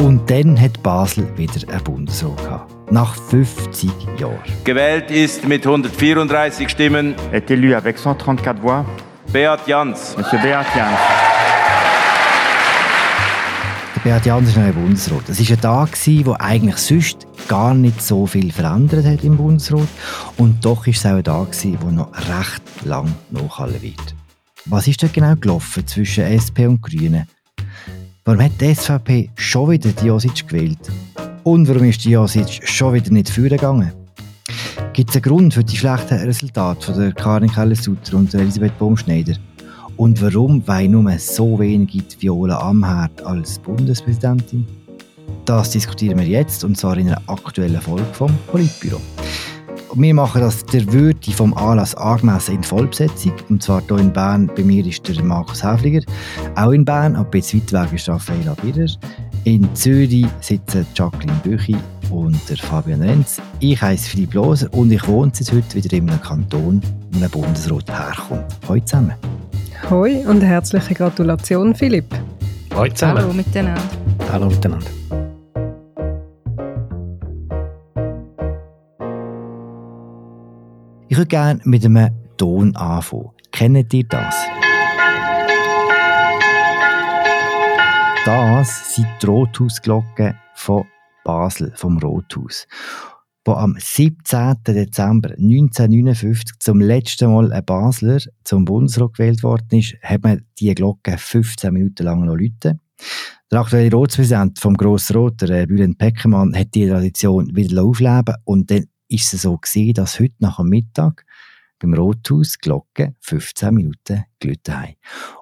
Und dann hat Basel wieder einen Bundesrat gehabt. Nach 50 Jahren. Gewählt ist mit 134 Stimmen. Est élu avec 134 voix. Beat Jans. Monsieur Beat Jans. Der Beat Jans ist ein Bundesrat. Es war ein Tag, wo eigentlich sonst gar nicht so viel verändert hat im Bundesrat. Und doch war es auch ein Tag, wo noch recht lang nachhallen wird. Was ist dort genau gelaufen zwischen SP und Grünen? Warum hat die SVP schon wieder die Josic gewählt? Und warum ist die Josic schon wieder nicht vorgegangen? Gibt es einen Grund für die schlechten Resultate von der Karin Keller-Sutter und der Elisabeth Baumschneider? Und warum wollen nur so wenige die Viola Amherd als Bundespräsidentin? Das diskutieren wir jetzt und zwar in einer aktuellen Folge vom Politbüro. Wir machen das der Würde vom Anlass angemessen in Vollbesetzung. Und zwar hier in Bern, bei mir ist der Markus Häfliger. Auch in Bern, aber jetzt weit weg ist Raffaella Birrer. In Zürich sitzen Jacqueline Büchi und der Fabian Renz. Ich heiße Philipp Loser und ich wohne seit heute wieder in einem Kanton, wo ein Bundesrat herkommt. Hallo zusammen. Hoi und herzliche Gratulation, Philipp. Hallo zusammen. Hallo miteinander. Hallo miteinander. Ich würde gerne mit einem Ton anfangen. Kennt ihr das? Das sind die Rothausglocken von Basel, vom Rothaus. Wo am 17. Dezember 1959 zum letzten Mal ein Basler zum Bundesrat gewählt worden ist, hat man diese Glocke 15 Minuten lang noch läuten. Der aktuelle Ratspräsident vom Grossen Rot, der Bülent Peckermann, hat die Tradition wieder aufleben und dann ist es so gesehen, dass heute nach dem Mittag beim Rothaus die Glocke 15 Minuten gelüht haben.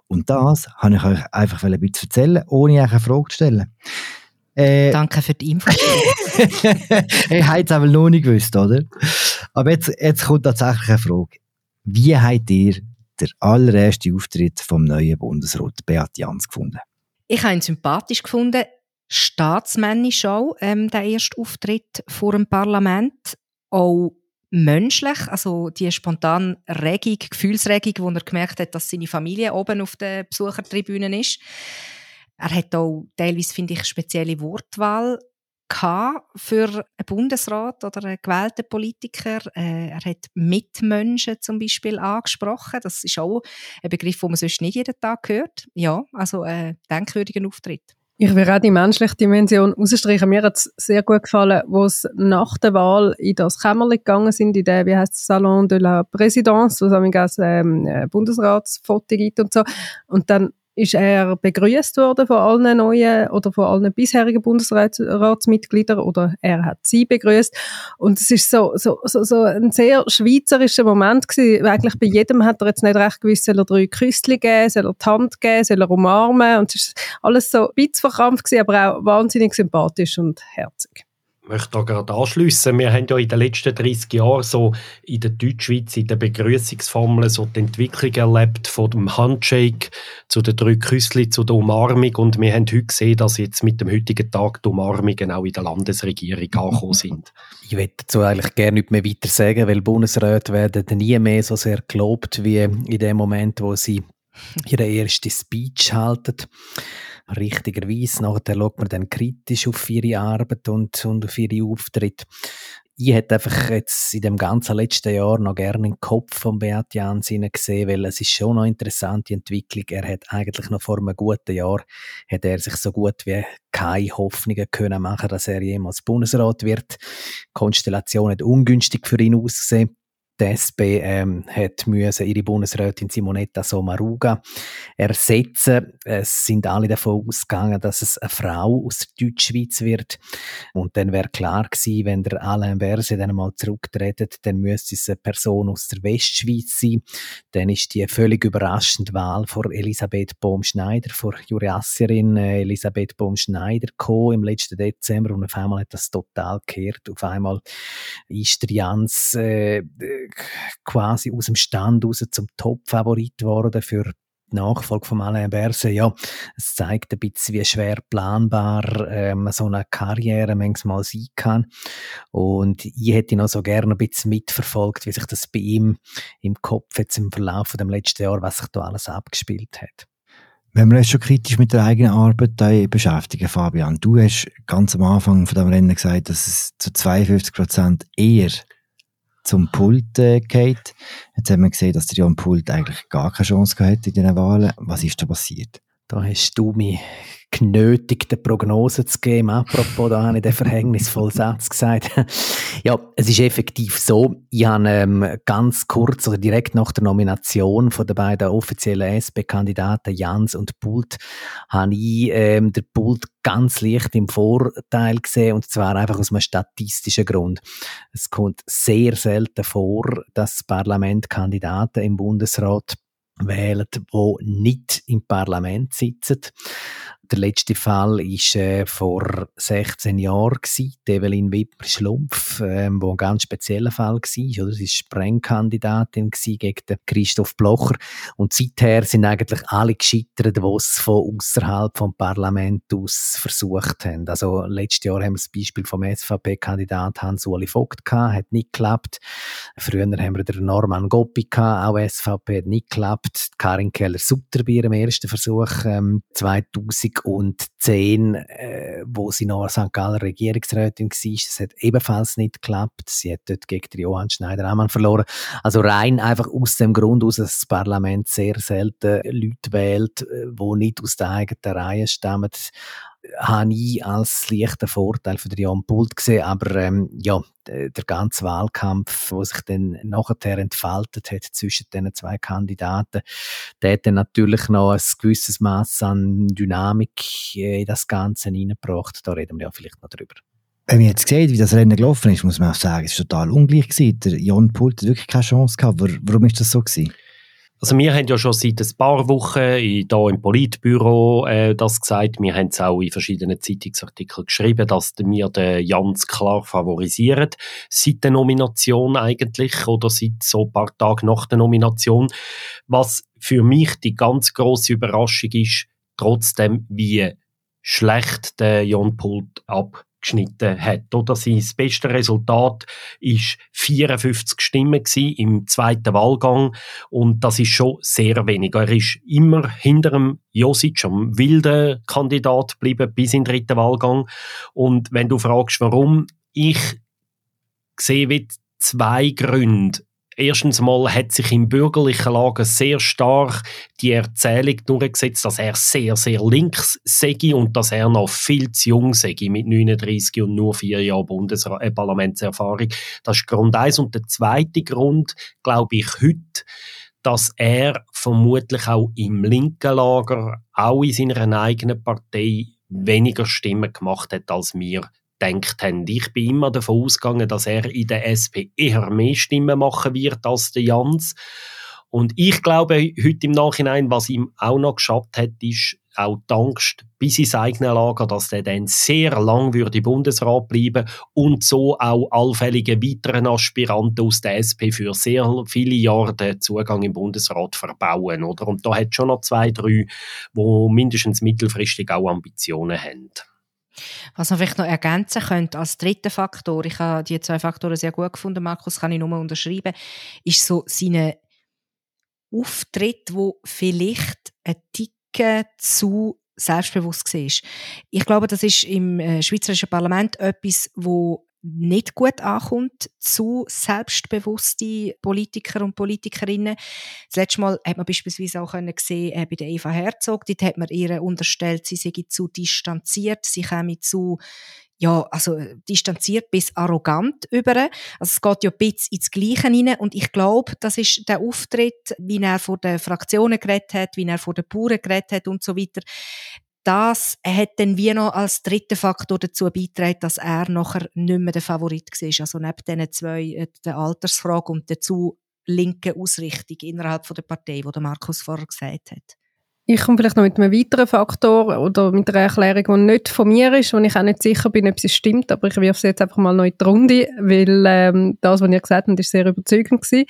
Und das habe ich euch einfach ein bisschen erzählen, ohne euch eine Frage zu stellen. Äh, Danke für die Info. ich habe es aber noch nicht gewusst, oder? Aber jetzt, jetzt kommt tatsächlich eine Frage. Wie habt ihr den allerersten Auftritt vom neuen Bundesrat Beat Jans gefunden? Ich habe ihn sympathisch gefunden. Staatsmännisch auch, ähm, der erste Auftritt vor dem Parlament. Auch menschlich, also die spontane Regung, Gefühlsregung, wo er gemerkt hat, dass seine Familie oben auf der Besuchertribüne ist. Er hat auch teilweise, finde ich, spezielle Wortwahl für einen Bundesrat oder einen gewählten Politiker. Äh, er hat Mitmenschen zum Beispiel angesprochen. Das ist auch ein Begriff, den man sonst nicht jeden Tag hört. Ja, also ein denkwürdiger Auftritt. Ich würde auch die menschliche Dimension rausstreichen. Mir hat es sehr gut gefallen, wo es nach der Wahl in das Kämmerchen gegangen sind, in der, wie heißt Salon de la Présidence, wo es ähm, Bundesratsfoto gibt und so. Und dann ist er begrüßt worden von allen neuen oder von allen bisherigen Bundesratsmitgliedern oder er hat sie begrüßt. Und es ist so, so, so, so ein sehr schweizerischer Moment gewesen. Eigentlich bei jedem hat er jetzt nicht recht gewusst, soll er drei Küsschen geben, soll er die Hand geben, soll er umarmen. Und es ist alles so ein bisschen verkrampft gewesen, aber auch wahnsinnig sympathisch und herzig möchte da gerade anschliessen. Wir haben ja in den letzten 30 Jahren so in der Deutschschweiz in der Begrüßungsformel so die Entwicklung erlebt von dem Handshake zu den drei Küsschen zu der Umarmung und wir haben heute gesehen, dass jetzt mit dem heutigen Tag die Umarmungen auch in der Landesregierung angekommen sind. Ich würde dazu eigentlich gerne nicht mehr weiter sagen, weil Bundesräte werden nie mehr so sehr gelobt wie in dem Moment, wo sie ihre erste Speech halten richtigerweise. Nachher schaut man dann kritisch auf ihre Arbeit und, und auf ihre Auftritte. Ich hätte einfach jetzt in dem ganzen letzten Jahr noch gerne den Kopf von Beat Jans gesehen, weil es ist schon eine interessante Entwicklung. Er hat eigentlich noch vor einem guten Jahr, hat er sich so gut wie keine Hoffnungen können machen, dass er jemals Bundesrat wird. Die Konstellation hat ungünstig für ihn ausgesehen die SP ähm, hat müssen ihre Bundesrätin Simonetta Sommaruga ersetzen. Es sind alle davon ausgegangen, dass es eine Frau aus der Deutschschweiz wird. Und dann wäre klar gewesen, wenn der Alain Berset dann mal zurücktretet, dann müsste es eine Person aus der Westschweiz sein. Dann ist die völlig überraschende Wahl vor Elisabeth Bohm-Schneider, vor Jurassierin äh, Elisabeth Bohm-Schneider im letzten Dezember und auf einmal hat das total gekehrt. Auf einmal ist der Jans äh, quasi aus dem Stand raus zum Top-Favorit geworden für die Nachfolge von Alain Berset. Ja, es zeigt ein bisschen, wie schwer planbar ähm, so eine Karriere manchmal sein kann. Und ich hätte noch so gerne ein bisschen mitverfolgt, wie sich das bei ihm im Kopf jetzt im Verlauf des letzten Jahr, was sich da alles abgespielt hat. Wenn wir uns schon kritisch mit der eigenen Arbeit beschäftigen, Fabian, du hast ganz am Anfang von dem Rennen gesagt, dass es zu 52 Prozent eher zum Pult äh, geht. Jetzt haben wir gesehen, dass der Jan Pult eigentlich gar keine Chance gehabt in diesen Wahlen. Was ist da passiert? Da hast du mich genötigt, eine Prognose zu geben. Apropos, da habe ich den verhängnisvollen Satz gesagt. ja, es ist effektiv so. Ich habe ähm, ganz kurz oder direkt nach der Nomination von den beiden offiziellen SP-Kandidaten Jans und Pult, habe ich ähm, der Pult ganz leicht im Vorteil gesehen und zwar einfach aus einem statistischen Grund. Es kommt sehr selten vor, dass das Parlament Kandidaten im Bundesrat wählen, die nicht im Parlament sitzen. Der letzte Fall war äh, vor 16 Jahren, gewesen, Evelyn Wipper-Schlumpf, äh, wo ein ganz spezieller Fall war. Oder? Sie war Sprengkandidatin gegen den Christoph Blocher. Und seither sind eigentlich alle gescheitert, die es von außerhalb vom Parlament aus versucht haben. Also letztes Jahr haben wir das Beispiel vom SVP-Kandidat Hans-Uli Vogt gehabt, hat nicht geklappt. Früher haben wir den Norman Goppi gehabt, auch SVP, hat nicht geklappt. Karin Keller-Sutter bei ihrem ersten Versuch ähm, 2000 2010, äh, wo sie noch St. Galler Regierungsrätin war, das hat ebenfalls nicht geklappt. Sie hat dort gegen Johann Schneider-Ammann verloren. Also rein einfach aus dem Grund aus, dass das Parlament sehr selten Leute wählt, äh, die nicht aus der eigenen Reihe stammen habe ich als leichten Vorteil für Jan Pult gesehen, aber ähm, ja, der ganze Wahlkampf, wo sich dann nachher entfaltet hat zwischen den zwei Kandidaten, der hat dann natürlich noch ein gewisses Maß an Dynamik in das Ganze hineingebracht. Da reden wir ja vielleicht noch drüber. Wenn man jetzt sieht, wie das Rennen gelaufen ist, muss man auch sagen, es war total ungleich. Der Jan Pult hat wirklich keine Chance gehabt. Warum ist das so gewesen? Also wir haben ja schon seit ein paar Wochen hier im Politbüro äh, das gesagt. Wir haben es auch in verschiedenen Zeitungsartikeln geschrieben, dass wir den Jans klar favorisieren. Seit der Nomination eigentlich oder seit so ein paar Tagen nach der Nomination. Was für mich die ganz große Überraschung ist, trotzdem wie schlecht der Jan Pult ab geschnitten hat. Oder sein beste Resultat ist 54 Stimmen im zweiten Wahlgang und das ist schon sehr wenig. Er ist immer hinter dem Josic, am wilden Kandidat geblieben bis in den dritten Wahlgang. Und wenn du fragst, warum, ich sehe zwei Gründe Erstens mal hat sich im bürgerlichen Lager sehr stark die Erzählung durchgesetzt, dass er sehr, sehr links sei und dass er noch viel zu jung sei mit 39 und nur vier Jahren Bundesparlamentserfahrung. Äh, das ist Grund eins. Und der zweite Grund, glaube ich, heute, dass er vermutlich auch im linken Lager, auch in seiner eigenen Partei, weniger Stimmen gemacht hat als wir gedacht haben. Ich bin immer davon ausgegangen, dass er in der SP eher mehr Stimmen machen wird als der Jans. Und ich glaube heute im Nachhinein, was ihm auch noch geschafft hat, ist auch die Angst bis ins eigene Lager, dass er dann sehr lang würde Bundesrat bleiben und so auch allfällige weiteren Aspiranten aus der SP für sehr viele Jahre den Zugang im Bundesrat verbauen. Oder? Und da hat schon noch zwei, drei, die mindestens mittelfristig auch Ambitionen haben. Was man vielleicht noch ergänzen könnte als dritten Faktor, ich habe die zwei Faktoren sehr gut gefunden, Markus, kann ich nur unterschreiben, ist so seine Auftritt, wo vielleicht ein Ticken zu selbstbewusst war. Ich glaube, das ist im äh, Schweizerischen Parlament etwas, wo nicht gut ankommt zu selbstbewusste Politiker und Politikerinnen. Das letzte Mal hat man beispielsweise auch gesehen äh, bei der Eva Herzog, dort hat man ihr unterstellt, sie sei zu distanziert, sie käme zu ja, also distanziert bis arrogant über. Also es geht ja ein bisschen ins Gleiche rein und ich glaube, das ist der Auftritt, wie er vor den Fraktionen geredet hat, wie er vor den Bauern geredet hat und so weiter das hat dann wie noch als dritten Faktor dazu beigetragen, dass er nachher nicht mehr der Favorit war. Also neben diesen zwei, äh, der Altersfrage und der zu linken Ausrichtung innerhalb der Partei, die Markus vorher gesagt hat. Ich komme vielleicht noch mit einem weiteren Faktor oder mit einer Erklärung, die nicht von mir ist, wo ich auch nicht sicher bin, ob sie stimmt, aber ich wirf sie jetzt einfach mal noch in die Runde, weil ähm, das, was ihr gesagt habt, ist sehr überzeugend gewesen.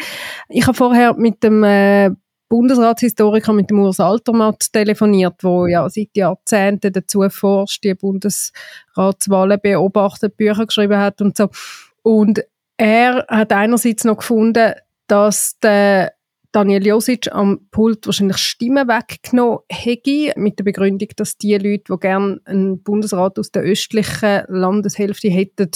Ich habe vorher mit dem äh, Bundesratshistoriker mit dem Urs Altermatt telefoniert, wo ja seit Jahrzehnten dazu forscht, die Bundesratswahlen beobachtet, Bücher geschrieben hat und so. Und er hat einerseits noch gefunden, dass der Daniel Josic am Pult wahrscheinlich Stimmen weggenommen hätte, mit der Begründung, dass die Leute, die gerne einen Bundesrat aus der östlichen Landeshälfte hätten,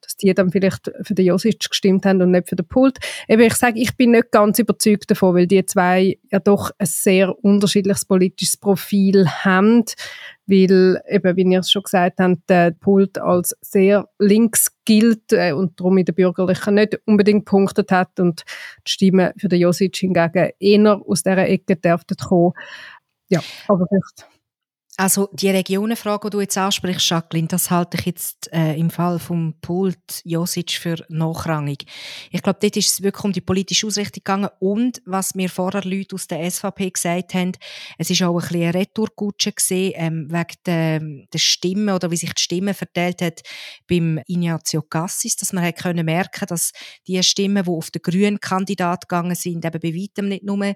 dass die dann vielleicht für den Josic gestimmt haben und nicht für den Pult. Eben, ich sage, ich bin nicht ganz überzeugt davon, weil die zwei ja doch ein sehr unterschiedliches politisches Profil haben, weil eben, wie ihr es schon gesagt habt, der Pult als sehr links gilt äh, und darum in der Bürgerlichen nicht unbedingt punktet hat und die Stimme für den Josic hingegen eher aus dieser Ecke dürften kommen. Ja, aber vielleicht also die Regionenfrage, die du jetzt ansprichst, Jacqueline, das halte ich jetzt äh, im Fall vom Pult Josic für nachrangig. Ich glaube, dort ist es wirklich um die politische Ausrichtung gegangen und was mir vorher Leute aus der SVP gesagt haben, es ist auch ein bisschen eine Retourkutsche gesehen ähm, wegen der, der Stimme oder wie sich die Stimme verteilt hat beim Ignazio Cassis, dass man hat können merken, dass die Stimmen, die auf den grünen Kandidat gegangen sind, eben bei weitem nicht nur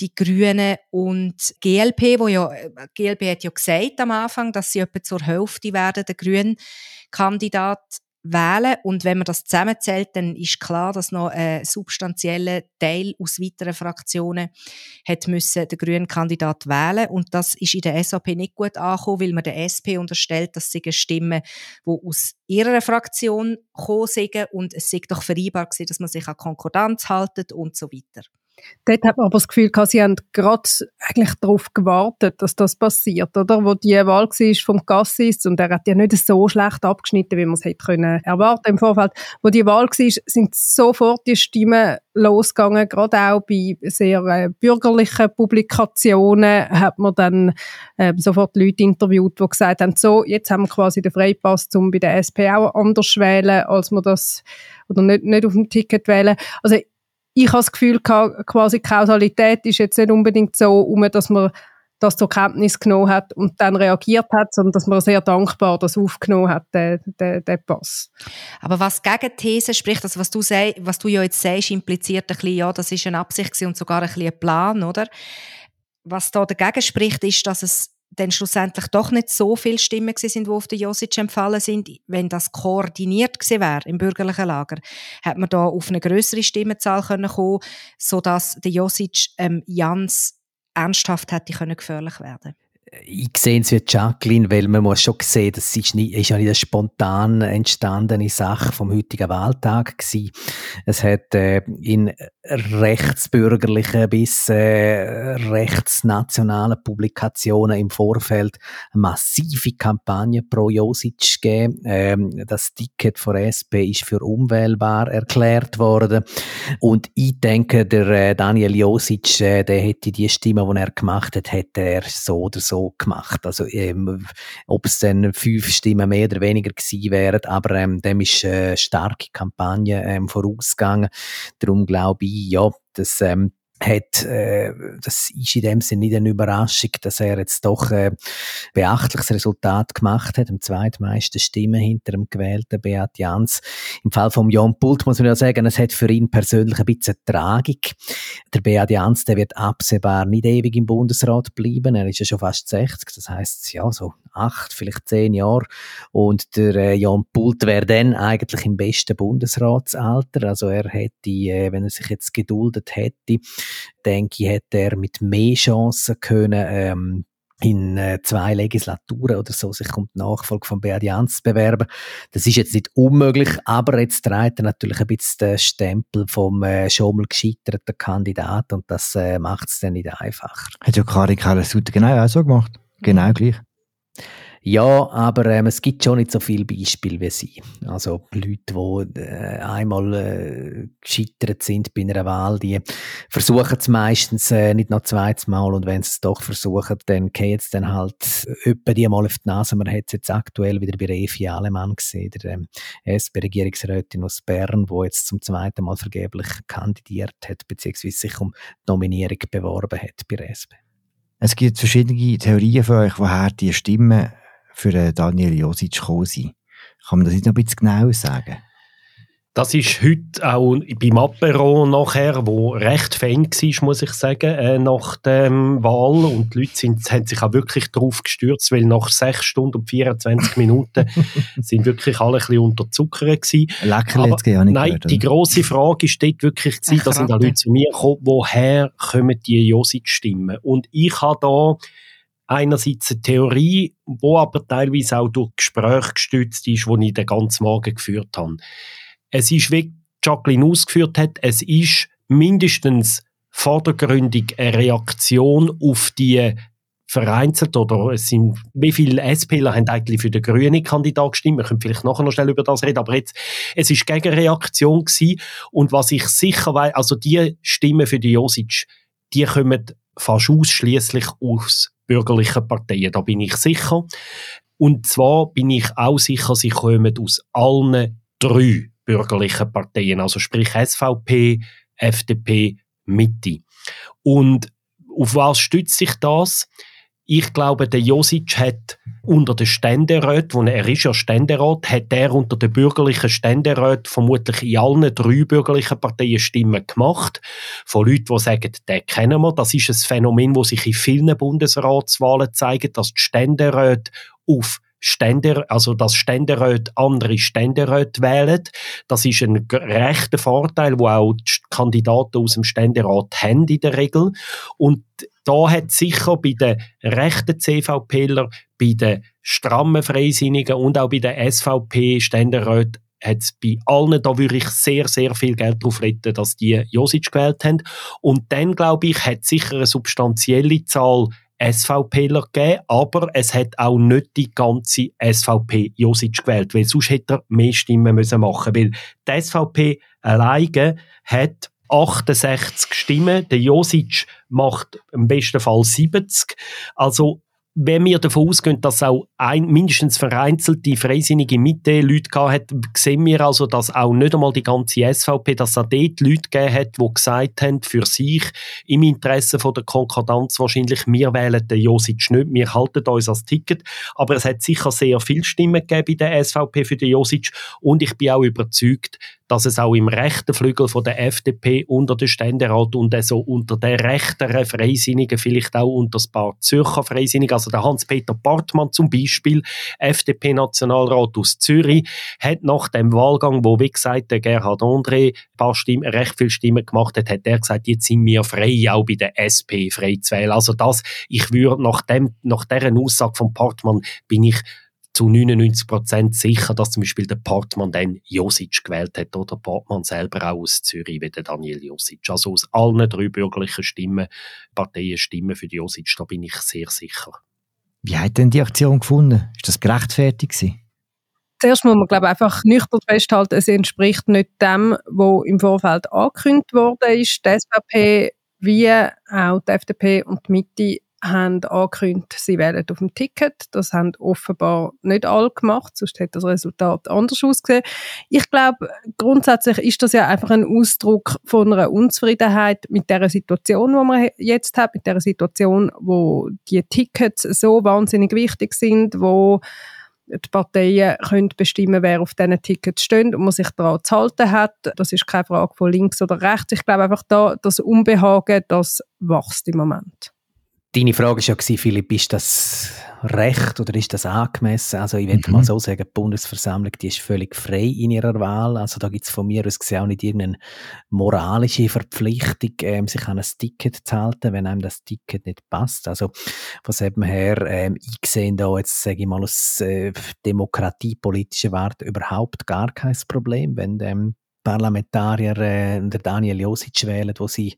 die Grünen und GLP, wo ja, GLP hat ja gesagt am Anfang, dass sie etwa zur Hälfte werden, der grünen Kandidat wählen. Und wenn man das zusammenzählt, dann ist klar, dass noch ein substanzieller Teil aus weiteren Fraktionen hat müssen den grünen Kandidat wählen. Und das ist in der SAP nicht gut angekommen, weil man der SP unterstellt, dass sie Stimmen, die aus ihrer Fraktion kommen und es sei doch vereinbar gewesen, dass man sich an Konkordanz haltet und so weiter. Dort hat man aber das Gefühl, sie haben gerade eigentlich darauf gewartet, dass das passiert, oder? Wo die Wahl war vom Gassis und er hat ja nicht so schlecht abgeschnitten, wie man es hätte können erwarten im Vorfeld. Wo die Wahl war, sind sofort die Stimmen losgegangen, gerade auch bei sehr äh, bürgerlichen Publikationen hat man dann äh, sofort Leute interviewt, die gesagt haben, so, jetzt haben wir quasi den Freipass, um bei der SP auch anders wählen, als man das, oder nicht, nicht auf dem Ticket wählen. Also ich habe das Gefühl, quasi Kausalität ist jetzt nicht unbedingt so, um, dass man das zur Kenntnis genommen hat und dann reagiert hat, sondern dass man sehr dankbar das aufgenommen hat, den, den, den Pass. Aber was gegen These spricht, also was du, sei, was du ja jetzt sagst, impliziert ein bisschen, ja, das ist eine Absicht und sogar ein bisschen ein Plan, oder? Was da dagegen spricht, ist, dass es dann schlussendlich doch nicht so viele Stimmen sind, die auf den Josic empfallen sind. Wenn das koordiniert gewesen wäre im bürgerlichen Lager, hätte man da auf eine größere Stimmenzahl können kommen, sodass der Josic ähm, Jans ernsthaft hätte können gefährlich werden ich sehe es wie Jacqueline, weil man muss schon sehen, das ist, nicht, ist ja nicht eine spontan entstandene Sache vom heutigen Wahltag gewesen. Es hat äh, in rechtsbürgerlichen bis äh, rechtsnationalen Publikationen im Vorfeld massive Kampagne pro Josic gegeben. Ähm, das Ticket von SP ist für unwählbar erklärt worden. Und ich denke, der äh, Daniel Josic, äh, der hätte die Stimme, die er gemacht hat, hätte er so oder so so gemacht. Also, ähm, ob es dann fünf Stimmen mehr oder weniger gewesen wären, aber ähm, dem ist eine starke Kampagne ähm, vorausgegangen. Darum glaube ich, ja, dass ähm, hat, äh, das ist in dem Sinne nicht eine Überraschung, dass er jetzt doch äh, beachtliches Resultat gemacht hat, am zweitmeisten Stimmen hinter dem gewählten Beat Jans. Im Fall von Jon Pult muss man ja sagen, es hat für ihn persönlich ein bisschen Tragik. Der Beat Jans, der wird absehbar nicht ewig im Bundesrat bleiben, er ist ja schon fast 60, das heißt ja so acht, vielleicht zehn Jahre und der äh, Jon Pult wäre dann eigentlich im besten Bundesratsalter, also er hätte, äh, wenn er sich jetzt geduldet hätte, denke ich, hätte er mit mehr Chancen können, ähm, in äh, zwei Legislaturen oder so sich um die Nachfolge von Beat Jans zu bewerben. Das ist jetzt nicht unmöglich, aber jetzt trägt er natürlich ein bisschen den Stempel vom äh, schon mal gescheiterten Kandidat und das äh, macht es dann nicht einfacher. Hat ja Karin Keller-Sutter genau auch so gemacht. Genau gleich. Ja, aber ähm, es gibt schon nicht so viele Beispiele wie sie. Also Leute, die äh, einmal äh, gescheitert sind bei einer Wahl, die versuchen es meistens äh, nicht noch zweites Mal und wenn sie es doch versuchen, dann geht es dann halt öppe die mal auf die Nase. Man hat es jetzt aktuell wieder bei Evi Alemann gesehen, der ähm, SP-Regierungsrätin aus Bern, wo jetzt zum zweiten Mal vergeblich kandidiert hat, beziehungsweise sich um die Nominierung beworben hat bei der SP. Es gibt verschiedene Theorien von euch, woher die Stimmen für Daniel Josic gekommen sein. Kann man das nicht noch ein bisschen genauer sagen? Das ist heute auch beim Apero nachher, wo recht Fan war, muss ich sagen, äh, nach der Wahl. Und die Leute sind, haben sich auch wirklich drauf gestürzt, weil nach 6 Stunden und 24 Minuten sind wirklich alle ein bisschen unterzuckert gewesen. Leckerli jetzt gar nicht Nein, gehört, die grosse Frage ist dort wirklich gewesen, da sind auch. Leute zu mir gekommen, woher kommen die Josit-Stimmen? Und ich habe da einerseits eine Theorie, wo aber teilweise auch durch Gespräche gestützt ist, die ich den ganzen Morgen geführt habe. Es ist, wie Jacqueline ausgeführt hat, es ist mindestens vordergründig eine Reaktion auf die vereinzelt oder es sind, wie viele SPler haben eigentlich für den grünen Kandidat gestimmt? Wir können vielleicht nachher noch schnell über das reden, aber jetzt, es ist Gegenreaktion gewesen und was ich sicher weiß, also die Stimmen für die Josic, die kommen fast ausschließlich aus bürgerlichen Parteien, da bin ich sicher. Und zwar bin ich auch sicher, sie kommen aus allen drei bürgerlichen Parteien, also sprich SVP, FDP, Mitte. Und auf was stützt sich das? Ich glaube, der Josic hat unter den Ständeräten, wo er ist ja Ständerat, hat er unter den bürgerlichen Ständeräten vermutlich in allen drei bürgerlichen Parteien Stimmen gemacht. Von Leuten, die sagen, den kennen wir. Das ist ein Phänomen, das sich in vielen Bundesratswahlen zeigt, dass die Ständeräte auf Ständer, also dass Ständeräte andere Ständeräte wählen. Das ist ein rechter Vorteil, wo auch die Kandidaten aus dem Ständerat haben in der Regel. Und da hat sicher bei den rechten CVPler, bei den strammen Freisinnigen und auch bei den SVP-Ständeräten hat es bei allen, da würde ich sehr, sehr viel Geld drauf retten, dass die Josic gewählt haben. Und dann, glaube ich, hat sicher eine substanzielle Zahl SVPler gegeben, aber es hat auch nicht die ganze SVP Josic gewählt, weil sonst hätte er mehr Stimmen müssen machen weil die SVP alleine hat 68 Stimmen, der Josic macht im besten Fall 70, also wenn wir davon ausgehen, dass auch ein, mindestens vereinzelte freisinnige Mitte Leute gehabt hat, sehen wir also, dass auch nicht einmal die ganze SVP, dass es auch dort Leute gegeben hat, die gesagt haben, für sich im Interesse von der Konkordanz wahrscheinlich, wir wählen den Josic nicht, wir halten uns als Ticket. Aber es hat sicher sehr viele Stimmen gegeben bei der SVP für den Josic und ich bin auch überzeugt, dass es auch im rechten Flügel von der FDP unter den Ständerat und also unter den rechteren Freisinnigen, vielleicht auch unter ein paar Zürcher Freisinnigen, also der Hans-Peter Bartmann zum Beispiel, FDP-Nationalrat aus Zürich, hat nach dem Wahlgang, wo wie gesagt der Gerhard André paar Stimmen, recht viele Stimmen gemacht hat, hat er gesagt, jetzt sind wir frei, auch bei der SP frei zu wählen. Also das, ich würde nach dem, nach deren Aussage von Bartmann, bin ich zu 99% sicher, dass zum Beispiel der Portmann dann Josic gewählt hat oder Portmann selber auch aus Zürich wie der Daniel Josic. Also aus allen drei bürgerlichen Stimmen, Parteien Stimmen für die Josic, da bin ich sehr sicher. Wie hat denn die Aktion gefunden? Ist das gerechtfertigt gewesen? Zuerst muss man, glaube ich, einfach nüchtern festhalten, es entspricht nicht dem, was im Vorfeld angekündigt worden ist. Die SVP wie auch die FDP und die Mitte haben angekündigt, sie wählen auf dem Ticket. Das haben offenbar nicht alle gemacht, sonst hätte das Resultat anders ausgesehen. Ich glaube, grundsätzlich ist das ja einfach ein Ausdruck von einer Unzufriedenheit mit der Situation, die man jetzt hat, mit der Situation, wo die Tickets so wahnsinnig wichtig sind, wo die Parteien können bestimmen, wer auf diesen Tickets steht und man sich daran zu halten hat. Das ist keine Frage von links oder rechts. Ich glaube einfach, da, das Unbehagen, das wächst im Moment. Deine Frage war ja, Philipp, ist das recht oder ist das angemessen? Also ich würde Mhm. mal so sagen, die Bundesversammlung die ist völlig frei in ihrer Wahl. Also da gibt es von mir aus gesehen auch nicht irgendeine moralische Verpflichtung, ähm, sich an ein Ticket zu halten, wenn einem das Ticket nicht passt. Also von dem her, ähm, ich sehe da jetzt, sage ich mal, aus äh, demokratiepolitischer Warte überhaupt gar kein Problem, wenn ähm, Parlamentarier äh, der Daniel Josic wählen, wo sie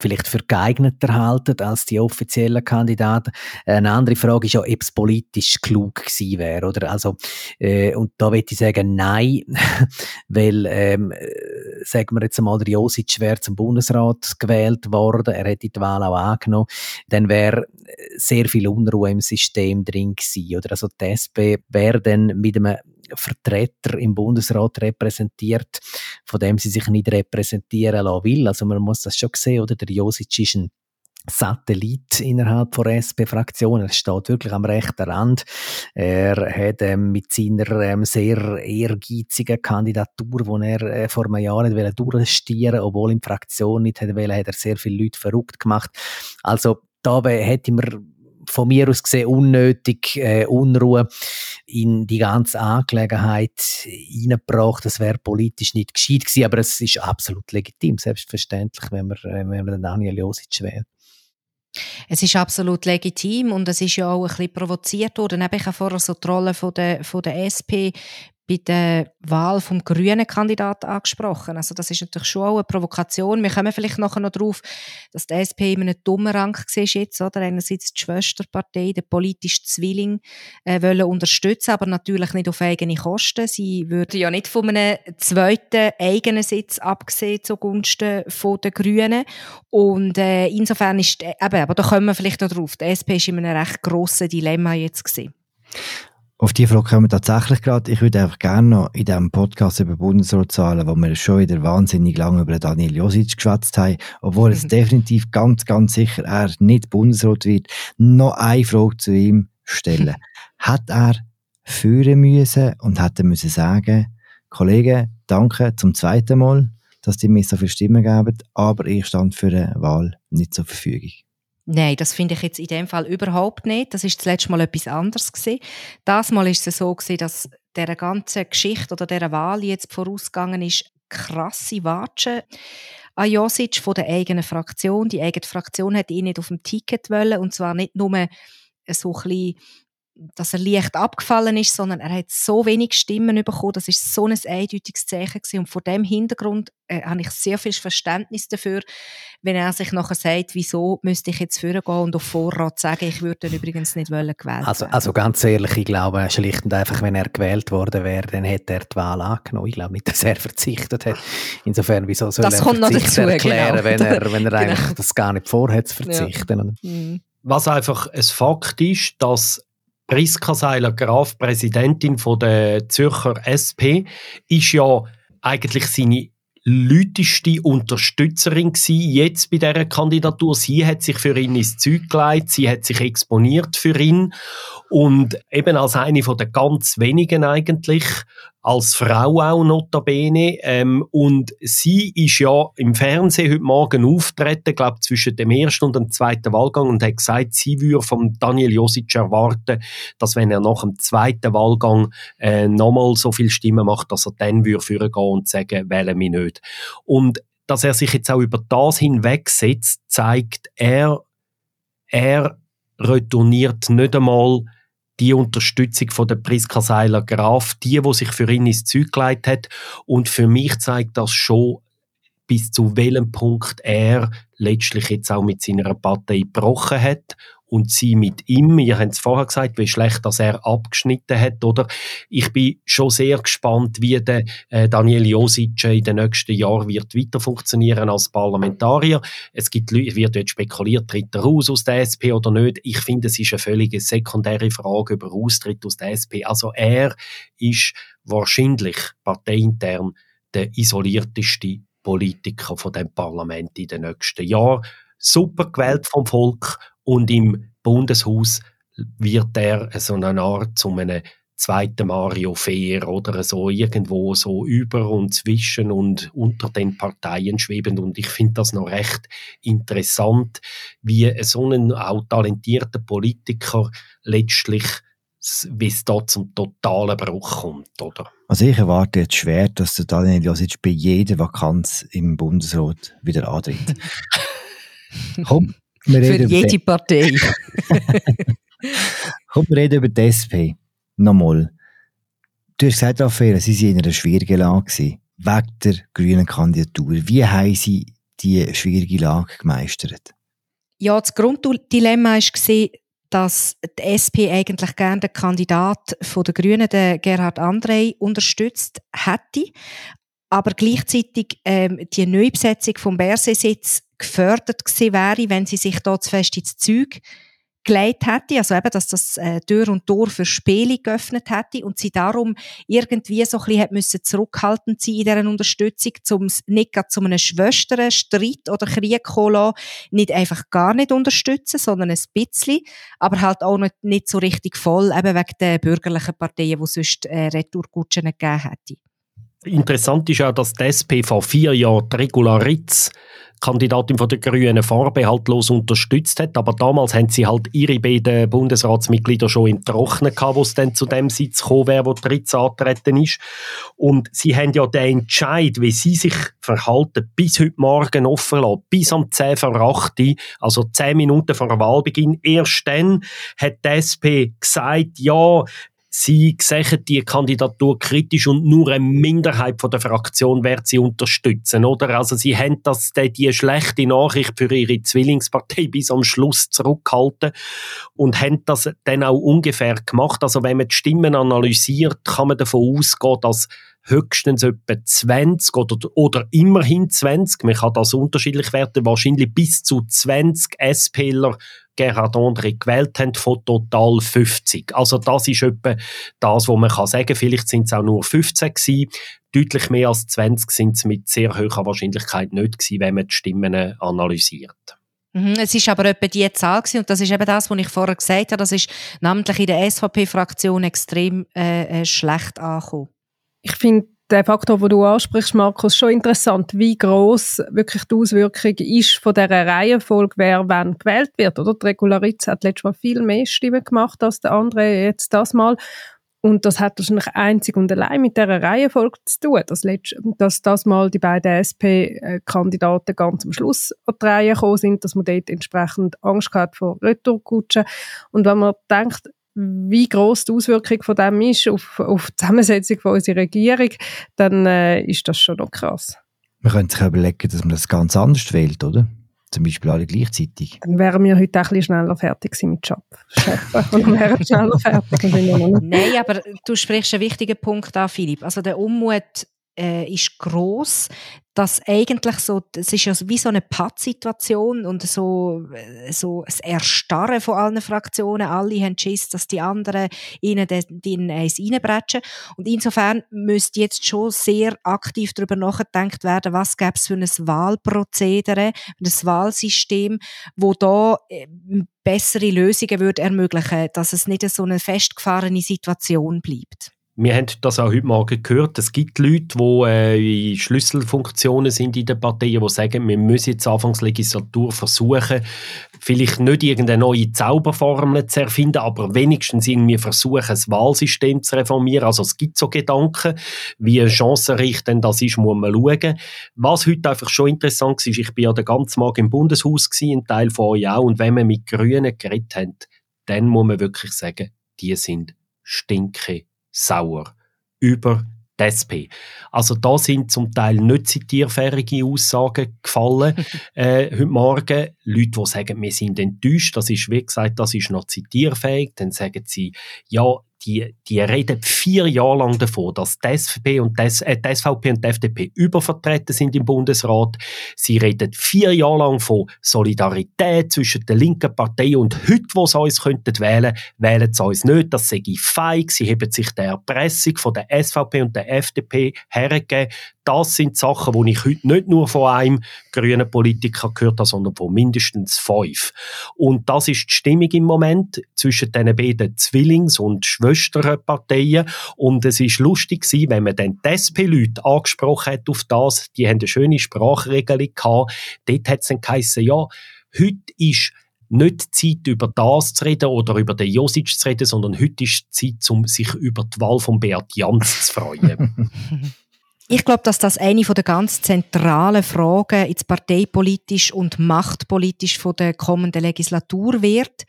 vielleicht für geeigneter halten als die offiziellen Kandidaten. Eine andere Frage ist ja, ob es politisch klug gewesen wäre, oder? Also, äh, und da würde ich sagen, nein, weil, ähm, äh, sagen wir jetzt einmal, der Josic wäre zum Bundesrat gewählt worden, er hätte die Wahl auch angenommen, dann wäre sehr viel Unruhe im System drin gewesen, oder? Also, die SP wäre dann mit einem Vertreter im Bundesrat repräsentiert, von dem sie sich nicht repräsentieren lassen will. Also man muss das schon sehen, oder? Der Josic ist ein Satellit innerhalb der SP-Fraktion. Er steht wirklich am rechten Rand. Er hat ähm, mit seiner ähm, sehr ehrgeizigen Kandidatur, die er äh, vor einem Jahr nicht durchstieren obwohl in die Fraktion nicht wollen, hat er sehr viele Leute verrückt gemacht. Also da hätte mir von mir aus gesehen unnötig äh, Unruhe in die ganze Angelegenheit hineingebracht. Das wäre politisch nicht gescheit gewesen, aber es ist absolut legitim, selbstverständlich, wenn man, äh, wenn man Daniel Josic wählt. Es ist absolut legitim und es ist ja auch ein bisschen provoziert worden. Ich habe vorher so die Rolle von der, von der SP bei der Wahl vom grünen Kandidaten angesprochen. Also das ist natürlich schon auch eine Provokation. Wir kommen vielleicht nachher noch darauf, dass die SP in einem dummen Rang war jetzt, oder? Einerseits die Schwesterpartei, der politische Zwilling, äh, wollen unterstützen, aber natürlich nicht auf eigene Kosten. Sie würden ja nicht von einem zweiten eigenen Sitz abgesehen zugunsten von den Grünen. Und äh, insofern ist, eben, aber da kommen wir vielleicht noch drauf, die SP ist in einem recht grossen Dilemma jetzt gewesen. Auf die Frage kommen wir tatsächlich gerade. Ich würde einfach gerne noch in diesem Podcast über Bundesratzahlen, wo wir schon wieder wahnsinnig lange über Daniel Josic geschwätzt haben, obwohl es mhm. definitiv ganz, ganz sicher er nicht Bundesrat wird, noch eine Frage zu ihm stellen. hat er führen müssen und hätte müssen sagen, Kollegen, danke zum zweiten Mal, dass die mir so viele Stimmen geben, aber ich stand für eine Wahl nicht zur Verfügung. Nein, das finde ich jetzt in dem Fall überhaupt nicht. Das ist das letzte Mal etwas anderes gewesen. Das Mal ist es so gewesen, dass der ganze Geschichte oder der Wahl jetzt vorausgegangen ist, krasse Watschen an Josic von der eigenen Fraktion. Die eigene Fraktion hat ihn nicht auf dem Ticket wollen und zwar nicht nur so ein bisschen dass er leicht abgefallen ist, sondern er hat so wenig Stimmen bekommen. Das ist so ein eindeutiges Zeichen gewesen. Und vor dem Hintergrund äh, habe ich sehr viel Verständnis dafür, wenn er sich nachher sagt, wieso müsste ich jetzt vorgehen und auf Vorrat sagen, ich würde übrigens nicht wollen gewählt also, Also ganz ehrlich, ich glaube schlicht und einfach, wenn er gewählt worden wäre, dann hätte er die Wahl angenommen. Ich glaube nicht, dass er verzichtet hat. Insofern, wieso soll das er kommt Verzicht dazu, erklären, genau. wenn er, wenn er genau. eigentlich das gar nicht vorhat zu verzichten? Ja. Mhm. Was einfach ein Fakt ist, dass Priska Seiler-Graf, Präsidentin von der Zürcher SP, ist ja eigentlich seine lüteste Unterstützerin gewesen, jetzt bei dieser Kandidatur. Sie hat sich für ihn ins Zeug gelegt, sie hat sich exponiert für ihn und eben als eine von der ganz wenigen eigentlich, als Frau auch notabene. Ähm, und sie ist ja im Fernsehen heute Morgen auftreten, glaube zwischen dem ersten und dem zweiten Wahlgang und hat gesagt, sie würde von Daniel Josic erwarten, dass wenn er nach dem zweiten Wahlgang äh, nochmal so viel Stimmen macht, dass er dann würde führen gehen und sagen, wähle mich nicht. Und dass er sich jetzt auch über das hinwegsetzt, zeigt, er, er retourniert nicht einmal die Unterstützung von der Priska Seiler Graf, die, wo sich für ihn ins Zeug gelegt hat. Und für mich zeigt das schon, bis zu welchem Punkt er letztlich jetzt auch mit seiner Partei gebrochen hat und sie mit ihm. Ihr habt es vorher gesagt, wie schlecht dass er abgeschnitten hat, oder? Ich bin schon sehr gespannt, wie der äh, Daniel Josic in den nächsten Jahren wird weiter funktionieren als Parlamentarier. Es gibt wird dort spekuliert, tritt er raus aus der SP oder nicht. Ich finde, es ist eine völlige sekundäre Frage über Austritt aus der SP. Also er ist wahrscheinlich parteiintern der isolierteste Politiker von dem Parlament in den nächsten Jahren. Super gewählt vom Volk und im Bundeshaus wird er so eine Art zu einem zweiten Mario Fair oder so irgendwo so über und zwischen und unter den Parteien schwebend und ich finde das noch recht interessant, wie so ein auch talentierter Politiker letztlich wie es da zum totalen Bruch kommt, oder? Also ich erwarte jetzt schwer, dass der Daniel Josic bei jeder Vakanz im Bundesrat wieder antritt. Komm, wir Für jede Partei. Komm, wir reden über die SP. Nochmal. Du hast gesagt, Raphael, sie waren in einer schwierigen Lage wegen der grünen Kandidatur. Wie haben sie diese schwierige Lage gemeistert? Ja, das Grunddilemma war, dass die SP eigentlich gerne den Kandidat der Grünen, den Gerhard Andrei, unterstützt hätte, aber gleichzeitig ähm, die Neubesetzung vom Berse-Sitz gefördert gewesen wäre, wenn sie sich dort zu fest ins Zeug gelegt hätte, also eben, dass das äh, Tür und Tor für Spiele geöffnet hätte und sie darum irgendwie so ein bisschen zurückhaltend sein in dieser Unterstützung, um nicht gerade zu einem Schwesterstreit oder Krieg kommen nicht einfach gar nicht unterstützen, sondern ein bisschen, aber halt auch nicht, nicht so richtig voll, eben wegen der bürgerlichen Parteien, die sonst äh, Retourkutschen gegeben hätte. Interessant ist auch, dass die SP vor vier Jahren die Regula Ritz Kandidatin von der Grünen vorbehaltlos unterstützt hat. Aber damals haben sie halt ihre beiden Bundesratsmitglieder schon im Trocknen gehabt, wo es dann zu dem Sitz gekommen wäre, wo die Ritz antreten ist. Und sie haben ja den Entscheid, wie sie sich verhalten, bis heute Morgen offen lassen, bis am 10 vor 8, also 10 Minuten vor Wahlbeginn. Erst dann hat die SP gesagt, ja, Sie sehen die Kandidatur kritisch und nur eine Minderheit von der Fraktion wird sie unterstützen, oder? Also sie haben das, die schlechte Nachricht für ihre Zwillingspartei bis am Schluss zurückgehalten und haben das dann auch ungefähr gemacht. Also wenn man die Stimmen analysiert, kann man davon ausgehen, dass höchstens etwa 20 oder, oder immerhin 20, man kann das unterschiedlich werden, wahrscheinlich bis zu 20 SPler Gerhard André gewählt haben, von total 50. Also das ist etwa das, was man kann sagen. Vielleicht sind es auch nur 15 gewesen. Deutlich mehr als 20 sind es mit sehr hoher Wahrscheinlichkeit nicht gewesen, wenn man die Stimmen analysiert. Mhm, es ist aber etwa die Zahl gewesen, und das ist eben das, was ich vorher gesagt habe, das ist namentlich in der SVP-Fraktion extrem äh, äh, schlecht angekommen. Ich finde der Faktor, den du ansprichst, Markus, schon interessant, wie groß wirklich die Auswirkung ist von dieser Reihenfolge, wer wann gewählt wird. Oder? Die Regularitz hat letztes Mal viel mehr Stimmen gemacht als der andere jetzt das Mal. Und das hat wahrscheinlich einzig und allein mit dieser Reihenfolge zu tun, dass, dass das mal die beiden SP-Kandidaten ganz am Schluss an die Reihe gekommen sind, dass man dort entsprechend Angst hat vor Retourkutschen. Und wenn man denkt, wie groß die Auswirkung von dem ist auf, auf die Zusammensetzung von unserer Regierung, dann äh, ist das schon noch krass. Man könnte sich überlegen, dass man das ganz anders wählt, oder? Zum Beispiel alle gleichzeitig. Dann wären wir heute auch ein bisschen schneller fertig mit Job. Und dann wären schneller fertig. Nein, aber du sprichst einen wichtigen Punkt an, Philipp. Also der Unmut äh, ist groß, dass eigentlich so, es ist ja wie so eine Pattsituation und so, äh, so ein Erstarren von allen Fraktionen. Alle haben Schiss, dass die anderen ihnen den, eins reinbretschen. Und insofern müsste jetzt schon sehr aktiv darüber nachgedacht werden, was gäbe es für ein Wahlprozedere, ein Wahlsystem, wo da äh, bessere Lösungen würde ermöglichen, dass es nicht so eine festgefahrene Situation bleibt. Wir haben das auch heute Morgen gehört. Es gibt Leute, die äh, in Schlüsselfunktionen sind in den Parteien, die sagen, wir müssen jetzt Anfangslegislatur versuchen, vielleicht nicht irgendeine neue Zauberformel zu erfinden, aber wenigstens irgendwie versuchen, das Wahlsystem zu reformieren. Also es gibt so Gedanken, wie chancenreich denn das ist, muss man schauen. Was heute einfach schon interessant ist, ich bin ja den ganzen Morgen im Bundeshaus gewesen, ein Teil von euch auch, und wenn wir mit Grünen geredet haben, dann muss man wirklich sagen, die sind stinke sauer über die SP. Also da sind zum Teil nicht zitierfähige Aussagen gefallen äh, heute Morgen. Leute, die sagen, wir sind enttäuscht, das ist, wie gesagt, das ist noch zitierfähig. Dann sagen sie, ja, die, die reden vier Jahre lang davon, dass die, SVP und die, äh, die SVP und die FDP übervertreten sind im Bundesrat. Sie reden vier Jahre lang von Solidarität zwischen der linken Partei und heute, wo sie uns könnten wählen, wählen sie uns nicht. Das sei feig. Sie haben sich der Erpressung von der SVP und der FDP hergegeben das sind Sachen, die ich heute nicht nur von einem grünen Politiker gehört habe, sondern von mindestens fünf. Und das ist die Stimmung im Moment zwischen den beiden Zwillings- und Schwesterparteien. Und es ist lustig gewesen, wenn man dann die SP-Leute angesprochen hat auf das, die haben eine schöne Sprachregelung gehabt. Dort hat es dann geheißen, ja, heute ist nicht Zeit, über das zu reden oder über den Josic zu reden, sondern heute ist Zeit, um sich über die Wahl von Beat Jans zu freuen. Ich glaube, dass das eine der ganz zentralen Fragen jetzt parteipolitisch und machtpolitisch von der kommenden Legislatur wird.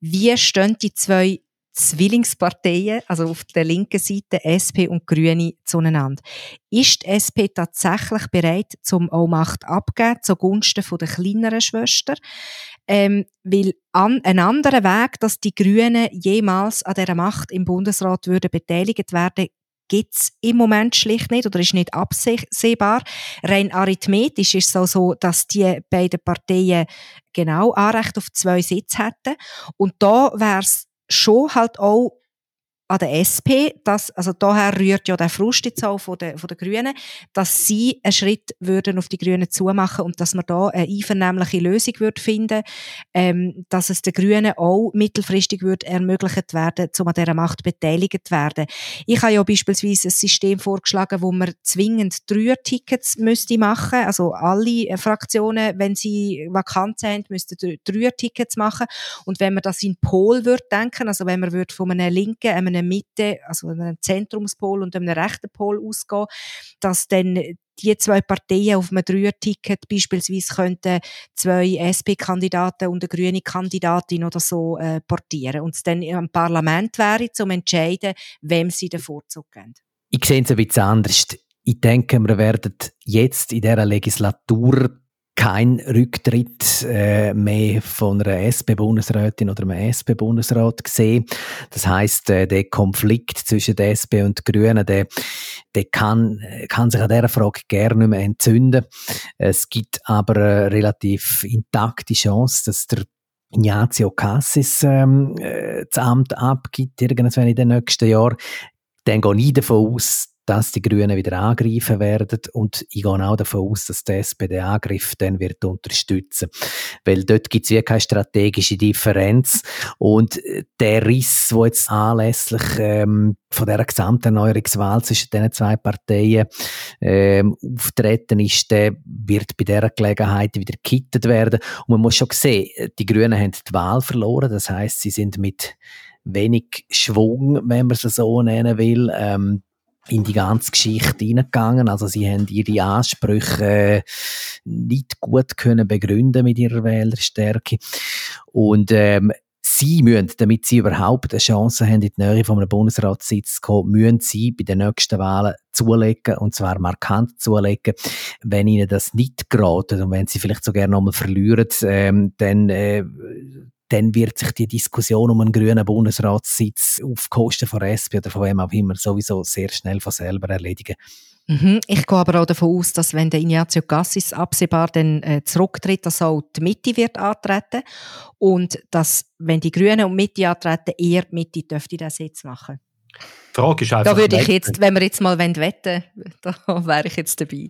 Wie stehen die zwei Zwillingsparteien, also auf der linken Seite SP und Grüne, zueinander? Ist die SP tatsächlich bereit, zum auch Macht abzugeben zugunsten der kleineren Schwester? Ähm, weil an, ein anderer Weg, dass die Grünen jemals an dieser Macht im Bundesrat würden beteiligt werden, gibt es im Moment schlicht nicht oder ist nicht absehbar. Rein arithmetisch ist es auch so, dass die beiden Parteien genau Anrecht auf zwei Sitze hätten. Und da wäre es schon halt auch an der SP, dass, also daher rührt ja der Frust jetzt auch von den, von den Grünen, dass sie einen Schritt würden auf die Grünen zumachen und dass man da eine einvernehmliche Lösung würde finden, ähm, dass es den Grünen auch mittelfristig würde ermöglicht werden, um an dieser Macht beteiligt zu werden. Ich habe ja beispielsweise ein System vorgeschlagen, wo man zwingend Dreier-Tickets müsste machen, also alle Fraktionen, wenn sie vakant sind, müssten Dreier-Tickets machen und wenn man das in Pol würde denken, also wenn man würde von einem linken, einem einer Mitte, also einem Zentrumspol und einem rechten Pol ausgehen, dass dann die zwei Parteien auf einem Dreier-Ticket beispielsweise könnten zwei SP-Kandidaten und eine grüne Kandidatin oder so äh, portieren und es dann im Parlament wäre, um zu entscheiden, wem sie den Vorzug geben. Ich sehe es ein bisschen anders. Ich denke, wir werden jetzt in dieser Legislatur kein Rücktritt äh, mehr von einer SP-Bundesrätin oder einem SP-Bundesrat gesehen. Das heißt, äh, der Konflikt zwischen der SP und den Grünen, der, der kann, kann sich an dieser Frage gerne nicht mehr entzünden. Es gibt aber eine relativ intakte Chance, dass der Ignazio Cassis ähm, äh, das Amt abgibt, irgendwann in den nächsten Jahren. Dann gehe ich davon aus, dass die Grünen wieder angreifen werden und ich gehe auch davon aus, dass die SPD den Angriff dann wird unterstützen. Weil dort gibt es ja keine strategische Differenz und der Riss, der jetzt anlässlich ähm, von dieser Gesamterneuerungswahl zwischen diesen zwei Parteien ähm, auftreten ist, der wird bei dieser Gelegenheit wieder gekittet werden. Und man muss schon sehen, die Grünen haben die Wahl verloren, das heißt, sie sind mit wenig Schwung, wenn man es so nennen will, ähm, in die ganze Geschichte hineingegangen. Also sie haben ihre Ansprüche äh, nicht gut können begründen mit ihrer Wählerstärke. Und ähm, sie müssen, damit sie überhaupt eine Chance haben, in die Nähe von einem Bundesratssitz zu kommen, müssen sie bei den nächsten Wahlen zulegen, und zwar markant zulegen. Wenn ihnen das nicht geraten und wenn sie vielleicht so gerne nochmal verlieren, ähm, dann äh, dann wird sich die Diskussion um einen grünen Bundesratssitz auf Kosten von SP oder von wem auch immer sowieso sehr schnell von selber erledigen. Mhm. Ich gehe aber auch davon aus, dass wenn der Ignazio Gassis absehbar dann äh, zurücktritt, dass auch die Mitte wird antreten und dass, wenn die Grünen und Mitte antreten, eher die Mitte dürfte den Sitz machen. Frage ist einfach. Da würde ich jetzt, wenn wir jetzt mal wetten da wäre ich jetzt dabei.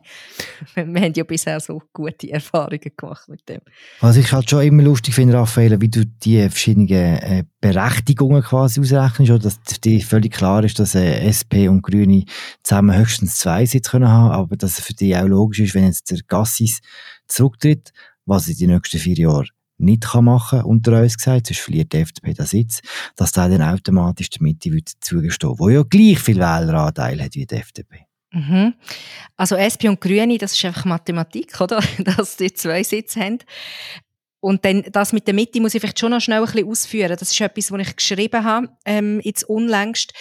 Wir haben ja bisher so gute Erfahrungen gemacht mit dem. Was ich halt schon immer lustig finde, Raphael, wie du die verschiedenen äh, Berechtigungen quasi ausrechnest, oder dass dir völlig klar ist, dass äh, SP und Grüne zusammen höchstens zwei Sitze können haben, aber dass es für dich auch logisch ist, wenn jetzt der Gassis zurücktritt, was in den nächsten vier Jahren nicht kann machen unter uns gesagt, sonst verliert die FDP den Sitz, dass der dann automatisch der Mitte wird zugestehen, wo ja gleich viel Wähleranteil hat wie die FDP. Mhm. Also SP und Grüne, das ist einfach Mathematik, oder? Dass die zwei Sitze haben. Und dann das mit der Mitte muss ich vielleicht schon noch schnell ein bisschen ausführen. Das ist etwas, was ich geschrieben habe, ähm, jetzt unlängst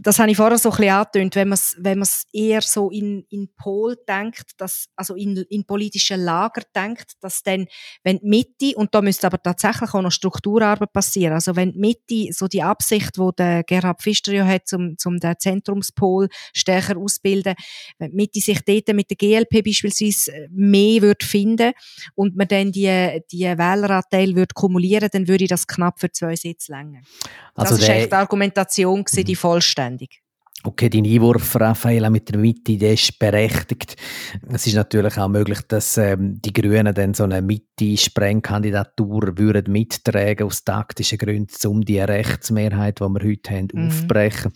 das habe ich vorher so ein bisschen angetönt, wenn man es wenn eher so in, in Pol denkt, dass, also in, in politischen Lager denkt, dass dann, wenn die Mitte, und da müsste aber tatsächlich auch noch Strukturarbeit passieren, also wenn die Mitte so die Absicht, wo der Gerhard Pfister ja hat, zum, zum den Zentrumspol stärker ausbilden, wenn die Mitte sich dort mit der GLP beispielsweise mehr würde finden und man dann die, die Wähleranteil würde kumulieren, dann würde das knapp für zwei Sitze länger. Also das war echt die Argumentation, gewesen, die vollständig. Okay, dein Einwurf, Raffaella, mit der Mitte, der ist berechtigt. Es ist natürlich auch möglich, dass ähm, die Grünen dann so eine Mitte-Sprengkandidatur würden mittragen aus taktischen Gründen, um die Rechtsmehrheit, die wir heute haben, mhm. aufzubrechen.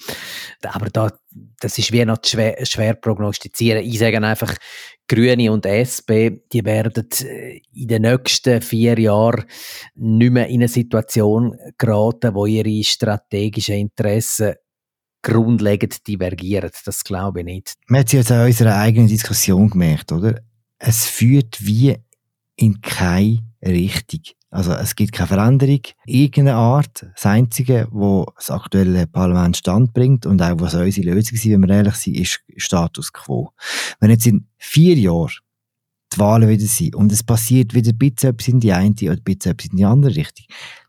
Aber da, das ist wie noch schwer, schwer prognostizieren. Ich sage einfach, Grüne und SP, die werden äh, in den nächsten vier Jahren nicht mehr in eine Situation geraten, wo ihre strategischen Interessen grundlegend divergieren. Das glaube ich nicht. Man hat es jetzt an unserer eigenen Diskussion gemerkt, oder? Es führt wie in keine Richtung. Also es gibt keine Veränderung irgendeiner Art. Das Einzige, was das aktuelle Parlament standbringt und auch was unsere Lösung ist, wenn wir ehrlich sind, ist Status quo. Wenn jetzt in vier Jahren die Wahlen wieder sind und es passiert wieder ein bisschen etwas in die eine oder ein bisschen etwas in die andere Richtung,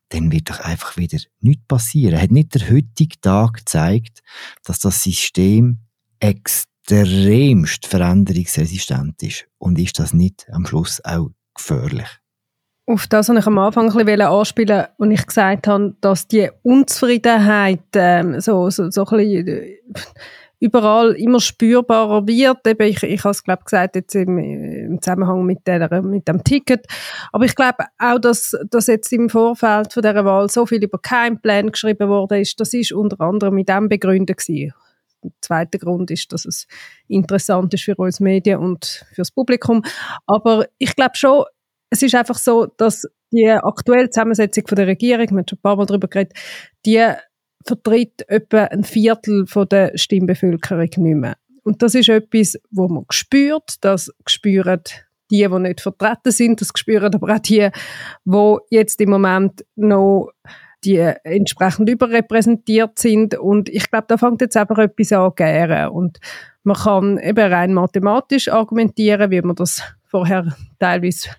dann wird doch einfach wieder nichts passieren. Hat nicht der heutige Tag gezeigt, dass das System extremst veränderungsresistent ist? Und ist das nicht am Schluss auch gefährlich? Auf das, was ich am Anfang ein bisschen anspielen und ich gesagt habe, dass die Unzufriedenheit ähm, so, so, so ein bisschen äh, überall immer spürbarer wird. Eben, ich, ich habe es glaube gesagt jetzt im, im Zusammenhang mit, der, mit dem Ticket. Aber ich glaube auch, dass, dass jetzt im Vorfeld von dieser Wahl so viel über Keimpläne geschrieben worden ist, das ist unter anderem mit dem begründet gewesen. Der zweite Grund ist, dass es interessant ist für uns Medien und fürs Publikum. Aber ich glaube schon, es ist einfach so, dass die aktuelle Zusammensetzung von der Regierung, wir haben schon ein paar Mal darüber geredet, die vertritt etwa ein Viertel der Stimmbevölkerung nicht mehr. Und das ist etwas, wo man spürt, das spüren die, die nicht vertreten sind, das spüren aber auch die, die jetzt im Moment noch die entsprechend überrepräsentiert sind. Und ich glaube, da fängt jetzt einfach etwas an gären. Und man kann eben rein mathematisch argumentieren, wie man das vorher teilweise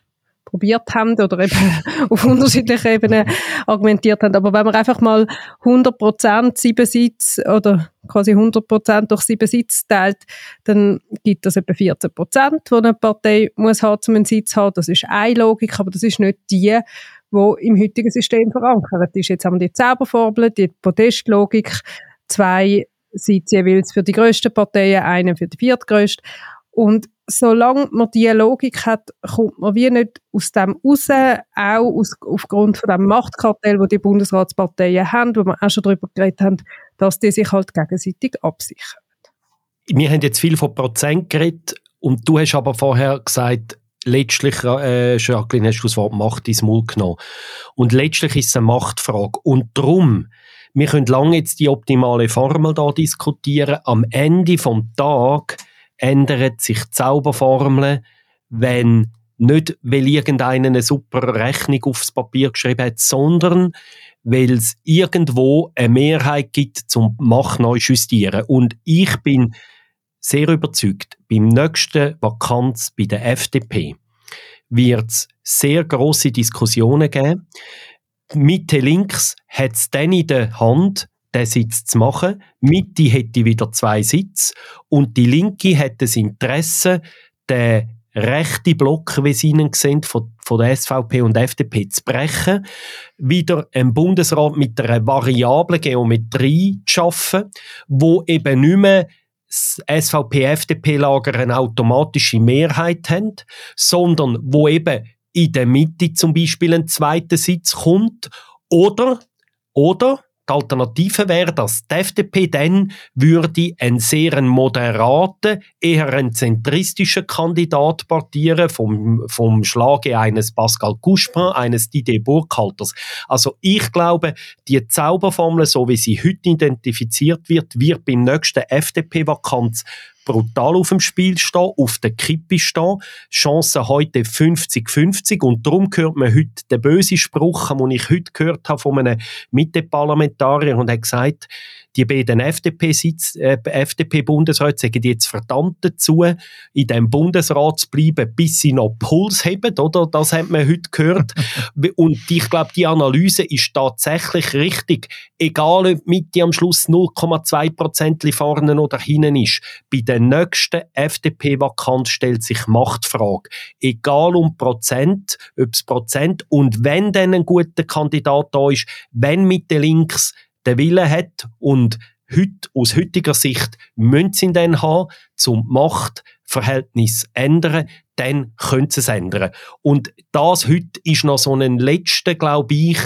probiert haben oder eben auf unterschiedlichen Ebenen argumentiert haben. Aber wenn man einfach mal 100 Prozent sieben Sitze oder quasi 100 Prozent durch sieben Sitze teilt, dann gibt das etwa 14 Prozent, die eine Partei muss haben, um einen Sitz zu haben. Das ist eine Logik, aber das ist nicht die, wo im heutigen System verankert ist. Jetzt haben wir die Zauberformel, die Podestlogik, zwei Sitze jeweils für die grössten Parteien, einen für die viertgrößte. Und solange man diese Logik hat, kommt man wie nicht aus dem raus, auch aus, aufgrund von dem Machtkartell, wo die Bundesratsparteien haben, wo wir auch schon darüber geredet haben, dass die sich halt gegenseitig absichern. Wir haben jetzt viel von Prozent geredet und du hast aber vorher gesagt, letztlich, äh, Jacqueline, hast du das Wort Macht ins Mund genommen. Und letztlich ist es eine Machtfrage. Und darum, wir können lange jetzt die optimale Formel da diskutieren. Am Ende vom Tag ändern sich die Zauberformeln, wenn nicht, weil irgendeiner eine super Rechnung aufs Papier geschrieben hat, sondern weil es irgendwo eine Mehrheit gibt zum Macht neu justieren. Und ich bin sehr überzeugt, beim nächsten Vakanz bei der FDP wird es sehr große Diskussionen geben. Mitte links hat es dann in der Hand, den Sitz zu machen. Mitte hätte wieder zwei Sitze und die Linke hat das Interesse, den rechten Block, wie sie ihn sehen, von, von der SVP und FDP zu brechen, wieder einen Bundesrat mit einer variablen Geometrie zu schaffen, wo eben nicht mehr SVP-FDP-Lager eine automatische Mehrheit haben, sondern wo eben in der Mitte zum Beispiel ein zweiter Sitz kommt. Oder, oder die Alternative wäre, dass die FDP dann würde einen sehr moderaten, eher einen zentristischen Kandidat partieren vom, vom Schlage eines Pascal Couchepin, eines Didier Burkhalters. Also ich glaube, die Zauberformel, so wie sie heute identifiziert wird, wird beim nächsten FDP-Vakanz brutal auf dem Spiel stehen, auf der Kippe stehen. Chancen heute 50-50 und darum hört man heute den bösen Spruch, den ich heute gehört habe von einem Mitteparlamentarier und er hat gesagt, die beiden FDP-Bundesräte äh, sagen jetzt verdammt dazu, in dem Bundesrat zu bleiben, bis sie noch Puls haben, oder? Das hat man heute gehört. Und ich glaube, die Analyse ist tatsächlich richtig. Egal, ob Mitte am Schluss 0,2 Prozent vorne oder hinten ist. Bei der nächsten FDP-Vakanz stellt sich Machtfrage. Egal um Prozent, ob es Prozent und wenn dann ein guter Kandidat da ist, wenn Mitte links den Willen hat und heute, aus heutiger Sicht müssen sie ihn dann haben, zum Machtverhältnis ändern, dann können sie es ändern. Und das heute ist noch so ein letzter, glaube ich,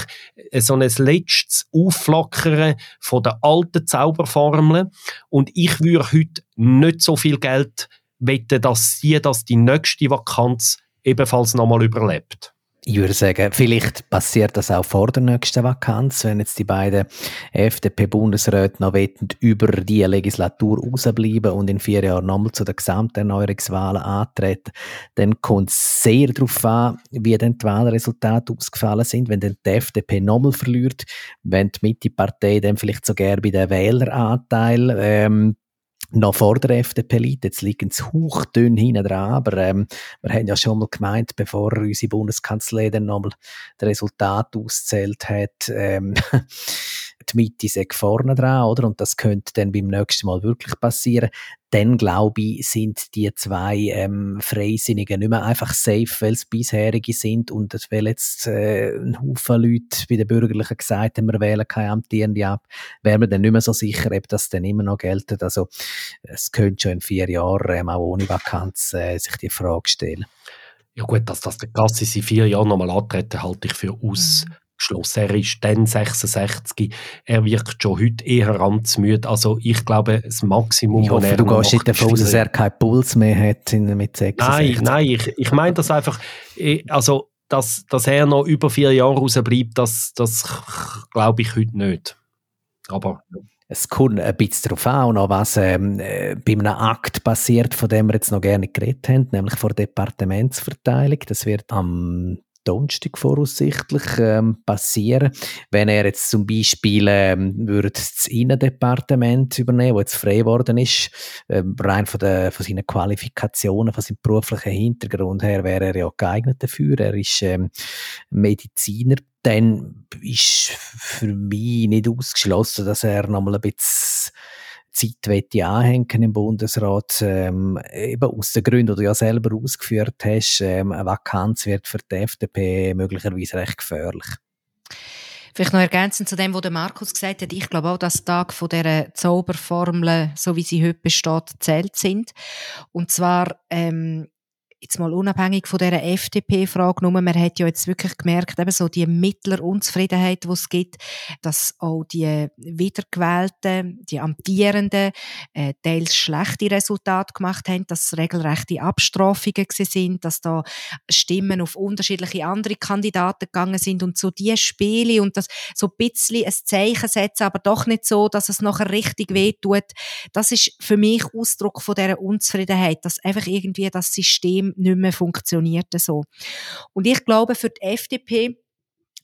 so ein letztes Aufflackern von der alten Zauberformeln. Und ich würde heute nicht so viel Geld wetten, dass sie das die nächste Vakanz ebenfalls nochmal überlebt. Ich würde sagen, vielleicht passiert das auch vor der nächsten Vakanz, wenn jetzt die beiden FDP-Bundesräte noch wettend über die Legislatur rausbleiben und in vier Jahren nochmal zu den Gesamterneuerungswahlen antreten, dann kommt es sehr darauf an, wie dann die Wahlresultate ausgefallen sind. Wenn dann die FDP nochmal verliert, wenn die Mitte-Partei dann vielleicht sogar bei den Wähleranteil ähm, noch vor der FDP liegt. Jetzt liegen sie hauchdünn hinten dran, aber ähm, wir haben ja schon mal gemeint, bevor unsere Bundeskanzlei dann nochmal das Resultat auszählt hat, ähm, die Mitte sei vorne dran, oder? Und das könnte dann beim nächsten Mal wirklich passieren. Dann, glaube ich, sind die zwei ähm, Freisinnigen nicht mehr einfach safe, weil es bisherige sind und weil jetzt äh, ein Haufen Leute bei den Bürgerlichen gesagt haben, wir wählen keine Amtierende ab, wären wir dann nicht mehr so sicher, ob das dann immer noch gilt. Also es könnte schon in vier Jahren ähm, auch ohne Vakanz äh, sich die Frage stellen. Ja gut, dass das der Gassis in vier Jahren nochmal antreten, halte ich für aus. Mhm Schluss. Er ist dann 66. Er wirkt schon heute eher amtsmüde. Also ich glaube, das Maximum, ich hoffe, er du gehst nicht davon aus, dass er keinen Puls mehr hat mit 66. Nein, nein, ich, ich meine das einfach, eh, also dass, dass er noch über vier Jahre rausbleibt, das, das glaube ich heute nicht. Aber es kommt ein bisschen darauf an, was ähm, äh, bei einem Akt passiert, von dem wir jetzt noch gerne geredet haben, nämlich vor der Departementsverteilung. Das wird am Donnerstag voraussichtlich ähm, passieren. Wenn er jetzt zum Beispiel ähm, würde das Innendepartement übernehmen, wo jetzt frei geworden ist, ähm, rein von, der, von seinen Qualifikationen, von seinem beruflichen Hintergrund her, wäre er ja geeignet dafür. Er ist ähm, Mediziner. Dann ist für mich nicht ausgeschlossen, dass er nochmal ein bisschen Zeit anhängen im Bundesrat, ähm, eben aus den Gründen, die du ja selber ausgeführt hast, ähm, eine Vakanz wird für die FDP möglicherweise recht gefährlich. Vielleicht noch ergänzend zu dem, was Markus gesagt hat. Ich glaube auch, dass Tage von dieser Zauberformel, so wie sie heute besteht, zählt sind. Und zwar ähm, jetzt mal unabhängig von dieser FDP-Frage, nur man hat ja jetzt wirklich gemerkt, eben so die mittlere Unzufriedenheit, die es gibt, dass auch die Wiedergewählten, die Amtierenden, äh, teils schlechte Resultate gemacht haben, dass es regelrechte Abstrafungen sind, dass da Stimmen auf unterschiedliche andere Kandidaten gegangen sind und so die Spiele und das so ein bisschen ein Zeichen setzen, aber doch nicht so, dass es nachher richtig wehtut, das ist für mich Ausdruck von dieser Unzufriedenheit, dass einfach irgendwie das System nicht mehr funktioniert so. Und ich glaube, für die FDP,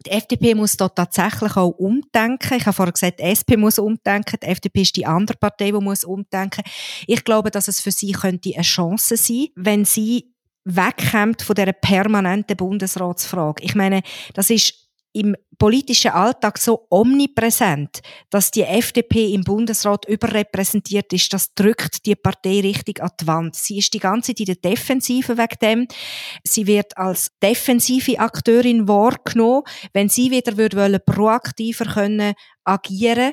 die FDP muss da tatsächlich auch umdenken. Ich habe vorher gesagt, die SP muss umdenken. Die FDP ist die andere Partei, die muss umdenken. Ich glaube, dass es für sie könnte eine Chance sein, wenn sie wegkommt von der permanenten Bundesratsfrage. Ich meine, das ist im politischen Alltag so omnipräsent, dass die FDP im Bundesrat überrepräsentiert ist, das drückt die Partei richtig an die Wand. Sie ist die ganze Zeit in der Defensive wegen dem. Sie wird als defensive Akteurin wahrgenommen. Wenn sie wieder würde proaktiver können agieren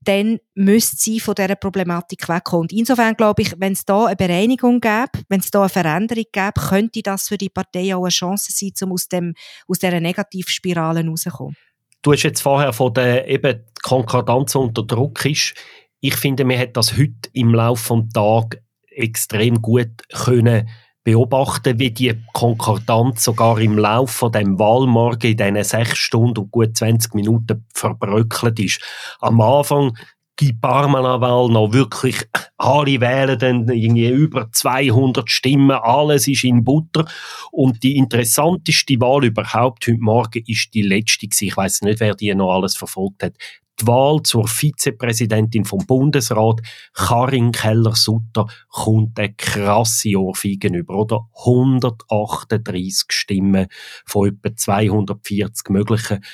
dann müsste sie von dieser Problematik wegkommen. Insofern glaube ich, wenn es da eine Bereinigung gäbe, wenn es da eine Veränderung gäbe, könnte das für die Partei auch eine Chance sein, um aus, dem, aus dieser Negativspirale rauszukommen. Du hast jetzt vorher von der eben Konkordanz unter Druck ist. Ich finde, man hat das heute im Laufe des Tages extrem gut können beobachten, wie die Konkordanz sogar im Laufe von dem Wahlmorgen in diesen sechs Stunden und gut 20 Minuten verbröckelt ist. Am Anfang gibt Parmanaval noch wirklich, alle wählen dann irgendwie über 200 Stimmen, alles ist in Butter. Und die interessanteste Wahl überhaupt heute Morgen ist die letzte Ich weiß nicht, wer die noch alles verfolgt hat die Wahl zur Vizepräsidentin vom Bundesrat, Karin Keller-Sutter, kommt eine krasse Ohrfeige über, oder? 138 Stimmen von etwa 240 möglichen.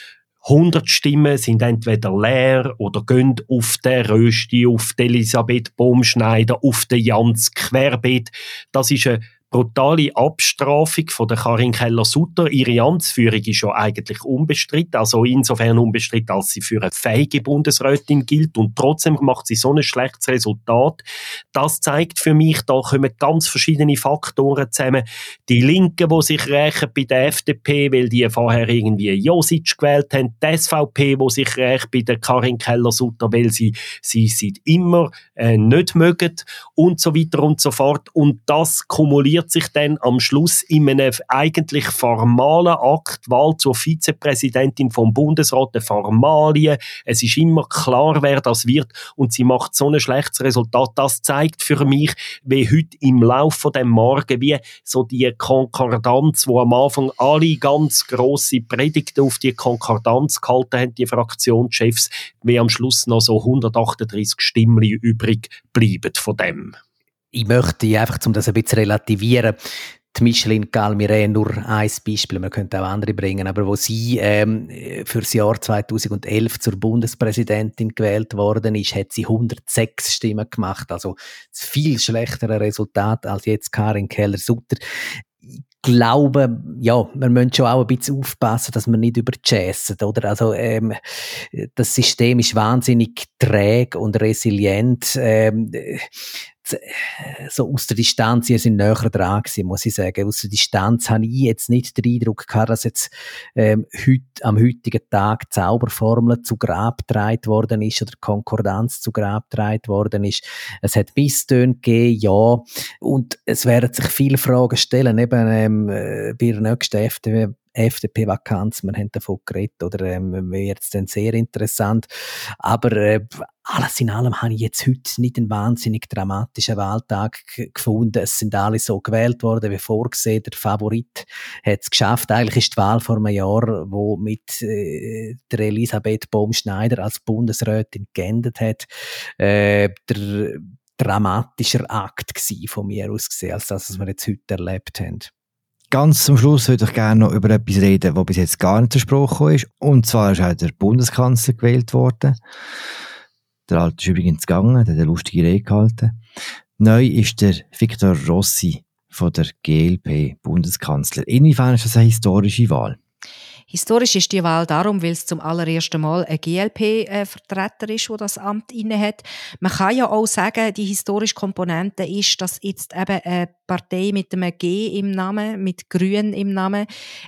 100 Stimmen sind entweder leer oder gehen auf den Rösti, auf die Elisabeth Baumschneider, auf den Jans Querbeet. Das ist eine brutale Abstrafung von der Karin Keller-Sutter. Ihre Amtsführung ist ja eigentlich unbestritten, also insofern unbestritten, als sie für eine fähige Bundesrätin gilt und trotzdem macht sie so ein schlechtes Resultat. Das zeigt für mich, da kommen ganz verschiedene Faktoren zusammen. Die Linken, die sich rächen bei der FDP, weil die vorher irgendwie Josic gewählt haben, die SVP, die sich rächt bei der Karin Keller-Sutter, weil sie sie seit immer äh, nicht mögen und so weiter und so fort. Und das kumuliert manifestiert sich dann am Schluss in einem eigentlich formalen Akt, Wahl zur Vizepräsidentin vom Bundesrat, eine Formalie. Es ist immer klar, wer das wird und sie macht so ein schlechtes Resultat. Das zeigt für mich, wie heute im Laufe von dem Morgen, wie so die Konkordanz, wo am Anfang alle ganz grosse Predigten auf die Konkordanz gehalten haben, die Fraktionschefs, wie am Schluss noch so 138 Stimmen übrig bleiben von dem. Ich möchte einfach, um das ein bisschen relativieren, die Micheline Galmire nur ein Beispiel, man könnte auch andere bringen, aber wo sie ähm, für das Jahr 2011 zur Bundespräsidentin gewählt worden ist, hat sie 106 Stimmen gemacht, also viel schlechtere Resultat als jetzt Karin Keller-Sutter. Ich glaube, ja, man müssen schon auch ein bisschen aufpassen, dass man nicht überchassen, oder? Also, ähm, das System ist wahnsinnig träge und resilient. Ähm, so aus der Distanz, ihr sind näher dran gewesen, muss ich sagen. Aus der Distanz habe ich jetzt nicht den Eindruck gehabt, dass jetzt ähm, heut, am heutigen Tag Zauberformel zu Grab getragen worden ist oder Konkordanz zu Grab getragen worden ist. Es hat Misstöne gegeben, ja. Und es werden sich viele Fragen stellen, eben ähm, äh, bei der nächsten FDP FDP-Vakanz, wir haben davon geredet, oder ähm, wäre jetzt dann sehr interessant. Aber äh, alles in allem habe ich jetzt heute nicht einen wahnsinnig dramatischen Wahltag gefunden. Es sind alle so gewählt worden, wie vorgesehen. Der Favorit hat es geschafft. Eigentlich ist die Wahl vor einem Jahr, wo mit äh, der Elisabeth Baumschneider als Bundesrätin geendet hat, äh, der dramatischer Akt von mir aus gesehen, als das, was wir jetzt heute erlebt haben. Ganz zum Schluss würde ich gerne noch über etwas reden, was bis jetzt gar nicht zur Sprache ist. Und zwar ist auch der Bundeskanzler gewählt worden. Der Alte ist übrigens gegangen, der hat eine lustige Rede gehalten. Neu ist der Viktor Rossi von der GLP Bundeskanzler. Inwiefern ist das eine historische Wahl? Historisch ist die Wahl darum, weil es zum allerersten Mal ein GLP-Vertreter ist, der das Amt innehat. Man kann ja auch sagen, die historische Komponente ist, dass jetzt eben eine Partei mit einem G im Namen, mit Grün im Namen,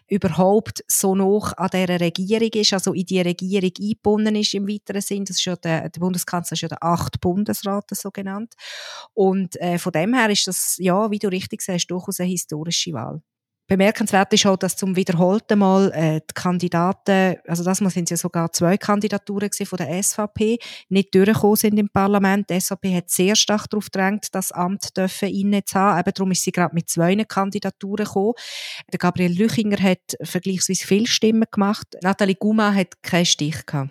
überhaupt so noch an dieser Regierung ist, also in die Regierung eingebunden ist im weiteren Sinn. Das ist ja der, der Bundeskanzler ist ja der acht Bundesrat so genannt. Und äh, von dem her ist das, ja, wie du richtig sagst, durchaus eine historische Wahl. Bemerkenswert ist auch, dass zum wiederholten Mal äh, die Kandidaten, also das Mal sind es ja sogar zwei Kandidaturen von der SVP, nicht durchgekommen sind im Parlament. Die SVP hat sehr stark darauf gedrängt, das Amt dürfen inne zu haben. Eben darum ist sie gerade mit zwei Kandidaturen gekommen. Der Gabriel Lüchinger hat vergleichsweise viele Stimmen gemacht. Nathalie Guma hat keinen Stich gehabt.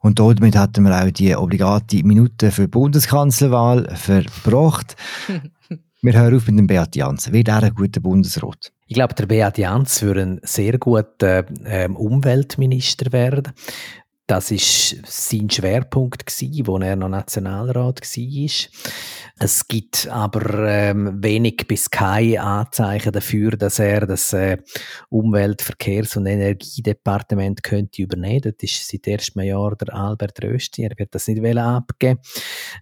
Und damit hatten wir auch die obligate Minute für die Bundeskanzlerwahl verbracht. wir hören auf mit dem Beat Jans. Wird er ein guter Bundesrat? Ich glaube, der Beat Jans würde ein sehr guter ähm, Umweltminister werden. Das ist sein Schwerpunkt gsi, wo er noch Nationalrat war. Es gibt aber ähm, wenig bis keine Anzeichen dafür, dass er das äh, Umwelt-, Verkehrs- und Energiedepartement könnte übernehmen. Das ist seit erstem Jahr der Albert Rösti. Er wird das nicht abgeben.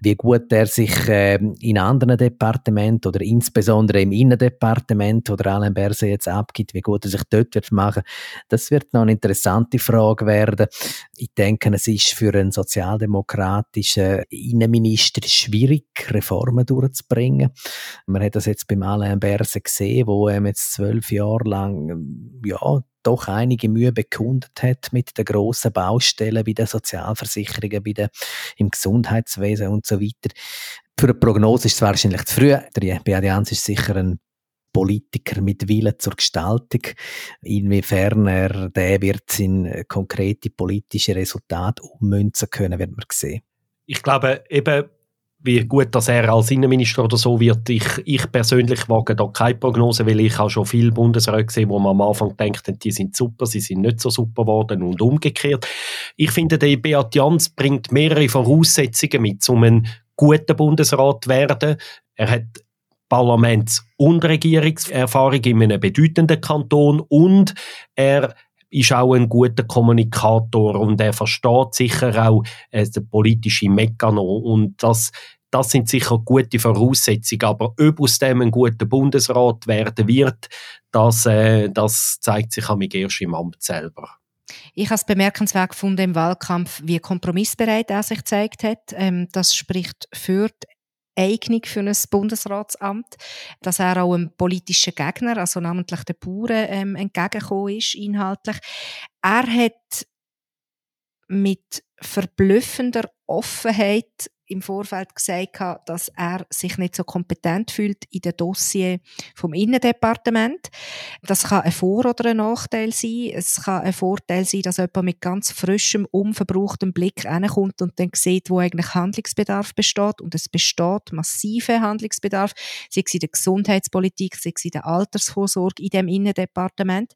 Wie gut er sich äh, in anderen Departementen oder insbesondere im Innendepartement oder Alain Berse jetzt abgibt, wie gut er sich dort wird machen, das wird noch eine interessante Frage werden. Ich denke, es ist für einen sozialdemokratischen Innenminister schwierig, Reformen durchzubringen. Man hat das jetzt beim Alain Berse gesehen, wo er jetzt zwölf Jahre lang, ja, doch einige Mühe bekundet hat mit den grossen Baustellen bei den Sozialversicherungen, bei den, im Gesundheitswesen und so weiter. Für eine Prognose ist es wahrscheinlich zu früh. Der Beadians ist sicher ein Politiker mit Willen zur Gestaltung. Inwiefern er der wird in konkrete politische Resultate ummünzen können, wird man sehen. Ich glaube, eben wie gut dass er als Innenminister oder so wird. Ich, ich persönlich wage da keine Prognose, weil ich auch schon viele Bundesräte gesehen, wo man am Anfang denkt, die sind super, sie sind nicht so super geworden und umgekehrt. Ich finde, der Beat Jans bringt mehrere Voraussetzungen mit, um ein guter Bundesrat zu werden. Er hat Parlaments- und Regierungserfahrung in einem bedeutenden Kanton und er ist auch ein guter Kommunikator und er versteht sicher auch äh, den politischen Mechanismus und das das sind sicher gute Voraussetzungen, aber ob aus dem ein guter Bundesrat werden wird, das, äh, das zeigt sich am erst im Amt selber. Ich habe es bemerkenswert gefunden im Wahlkampf, wie kompromissbereit er sich gezeigt hat. Ähm, das spricht für die Eignung für ein Bundesratsamt, dass er auch einem politischen Gegner, also namentlich den Bauern, ähm, entgegengekommen ist, inhaltlich. Er hat mit verblüffender Offenheit im Vorfeld gesagt dass er sich nicht so kompetent fühlt in den Dossier vom Innendepartement. Das kann ein Vor- oder ein Nachteil sein. Es kann ein Vorteil sein, dass jemand mit ganz frischem, unverbrauchtem Blick reinkommt und dann sieht, wo eigentlich Handlungsbedarf besteht. Und es besteht massiver Handlungsbedarf, sei es in der Gesundheitspolitik, sei es in der Altersvorsorge in dem Innendepartement.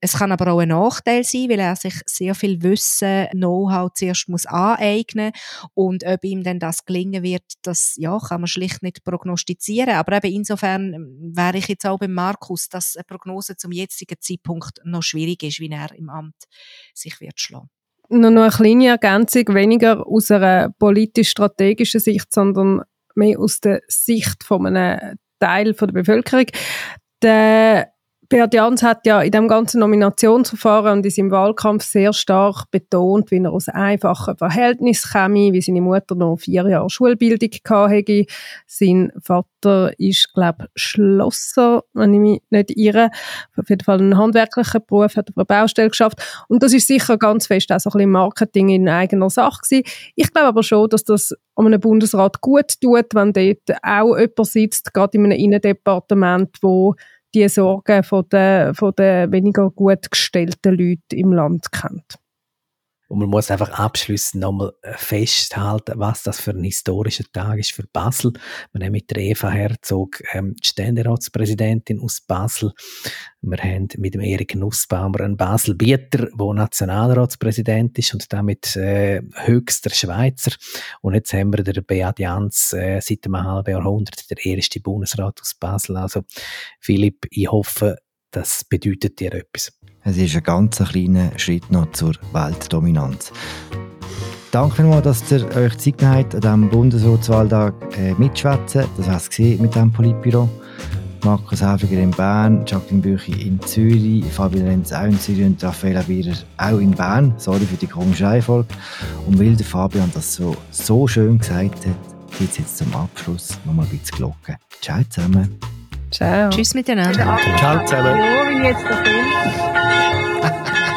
Es kann aber auch ein Nachteil sein, weil er sich sehr viel Wissen, Know-how zuerst muss aneignen und ob ihm dann das gelingen wird, das ja, kann man schlicht nicht prognostizieren. Aber eben insofern ähm, wäre ich jetzt auch beim Markus, dass eine Prognose zum jetzigen Zeitpunkt noch schwierig ist, wie er im Amt sich wird schlagen. Nur noch eine kleine Ergänzung, weniger aus einer politisch-strategischen Sicht, sondern mehr aus der Sicht von einem Teil der Bevölkerung. Der Beat Jans hat ja in dem ganzen Nominationsverfahren und in seinem Wahlkampf sehr stark betont, wie er aus einfachen Verhältnissen käme, wie seine Mutter noch vier Jahre Schulbildung hatte. Sein Vater ist, glaube ich, Schlosser, wenn ich mich nicht irre. Auf jeden Fall einen handwerklichen Beruf, hat auf einer Baustelle geschafft. Und das ist sicher ganz fest auch so ein bisschen Marketing in eigener Sache gewesen. Ich glaube aber schon, dass das einem Bundesrat gut tut, wenn dort auch jemand sitzt, gerade in einem Innendepartement, wo die Sorgen von der, von der weniger gut gestellten Leute im Land kennt. Und man muss einfach abschließend nochmal äh, festhalten, was das für ein historischer Tag ist für Basel. Wir haben mit der Eva Herzog ähm, die Ständeratspräsidentin aus Basel. Wir haben mit dem Erik Nussbaumer einen Basel-Bieter, der Nationalratspräsident ist und damit äh, höchster Schweizer. Und jetzt haben wir den Beat Jans äh, seit einem halben Jahrhundert, der erste Bundesrat aus Basel. Also Philipp, ich hoffe, das bedeutet dir etwas. Es ist ein ganz kleiner Schritt noch zur Weltdominanz. Danke vielmals, dass ihr euch Zeit genommen habt, an diesem Bundesratswahltag äh, mitschwätzen. Das war es mit diesem Politbüro. Markus Häfiger in Bern, Jacqueline Büchi in Zürich, Fabian Lenz auch in Zürich und Raffaella Bierer auch in Bern. Sorry für die komische Reihenfolge. Und weil der Fabian das so, so schön gesagt hat, gibt es jetzt zum Abschluss nochmal ein bisschen Glocken. Ciao zusammen. Ciao. Tschüss miteinander. Ciao zusammen. Ja, wie jetzt der Film.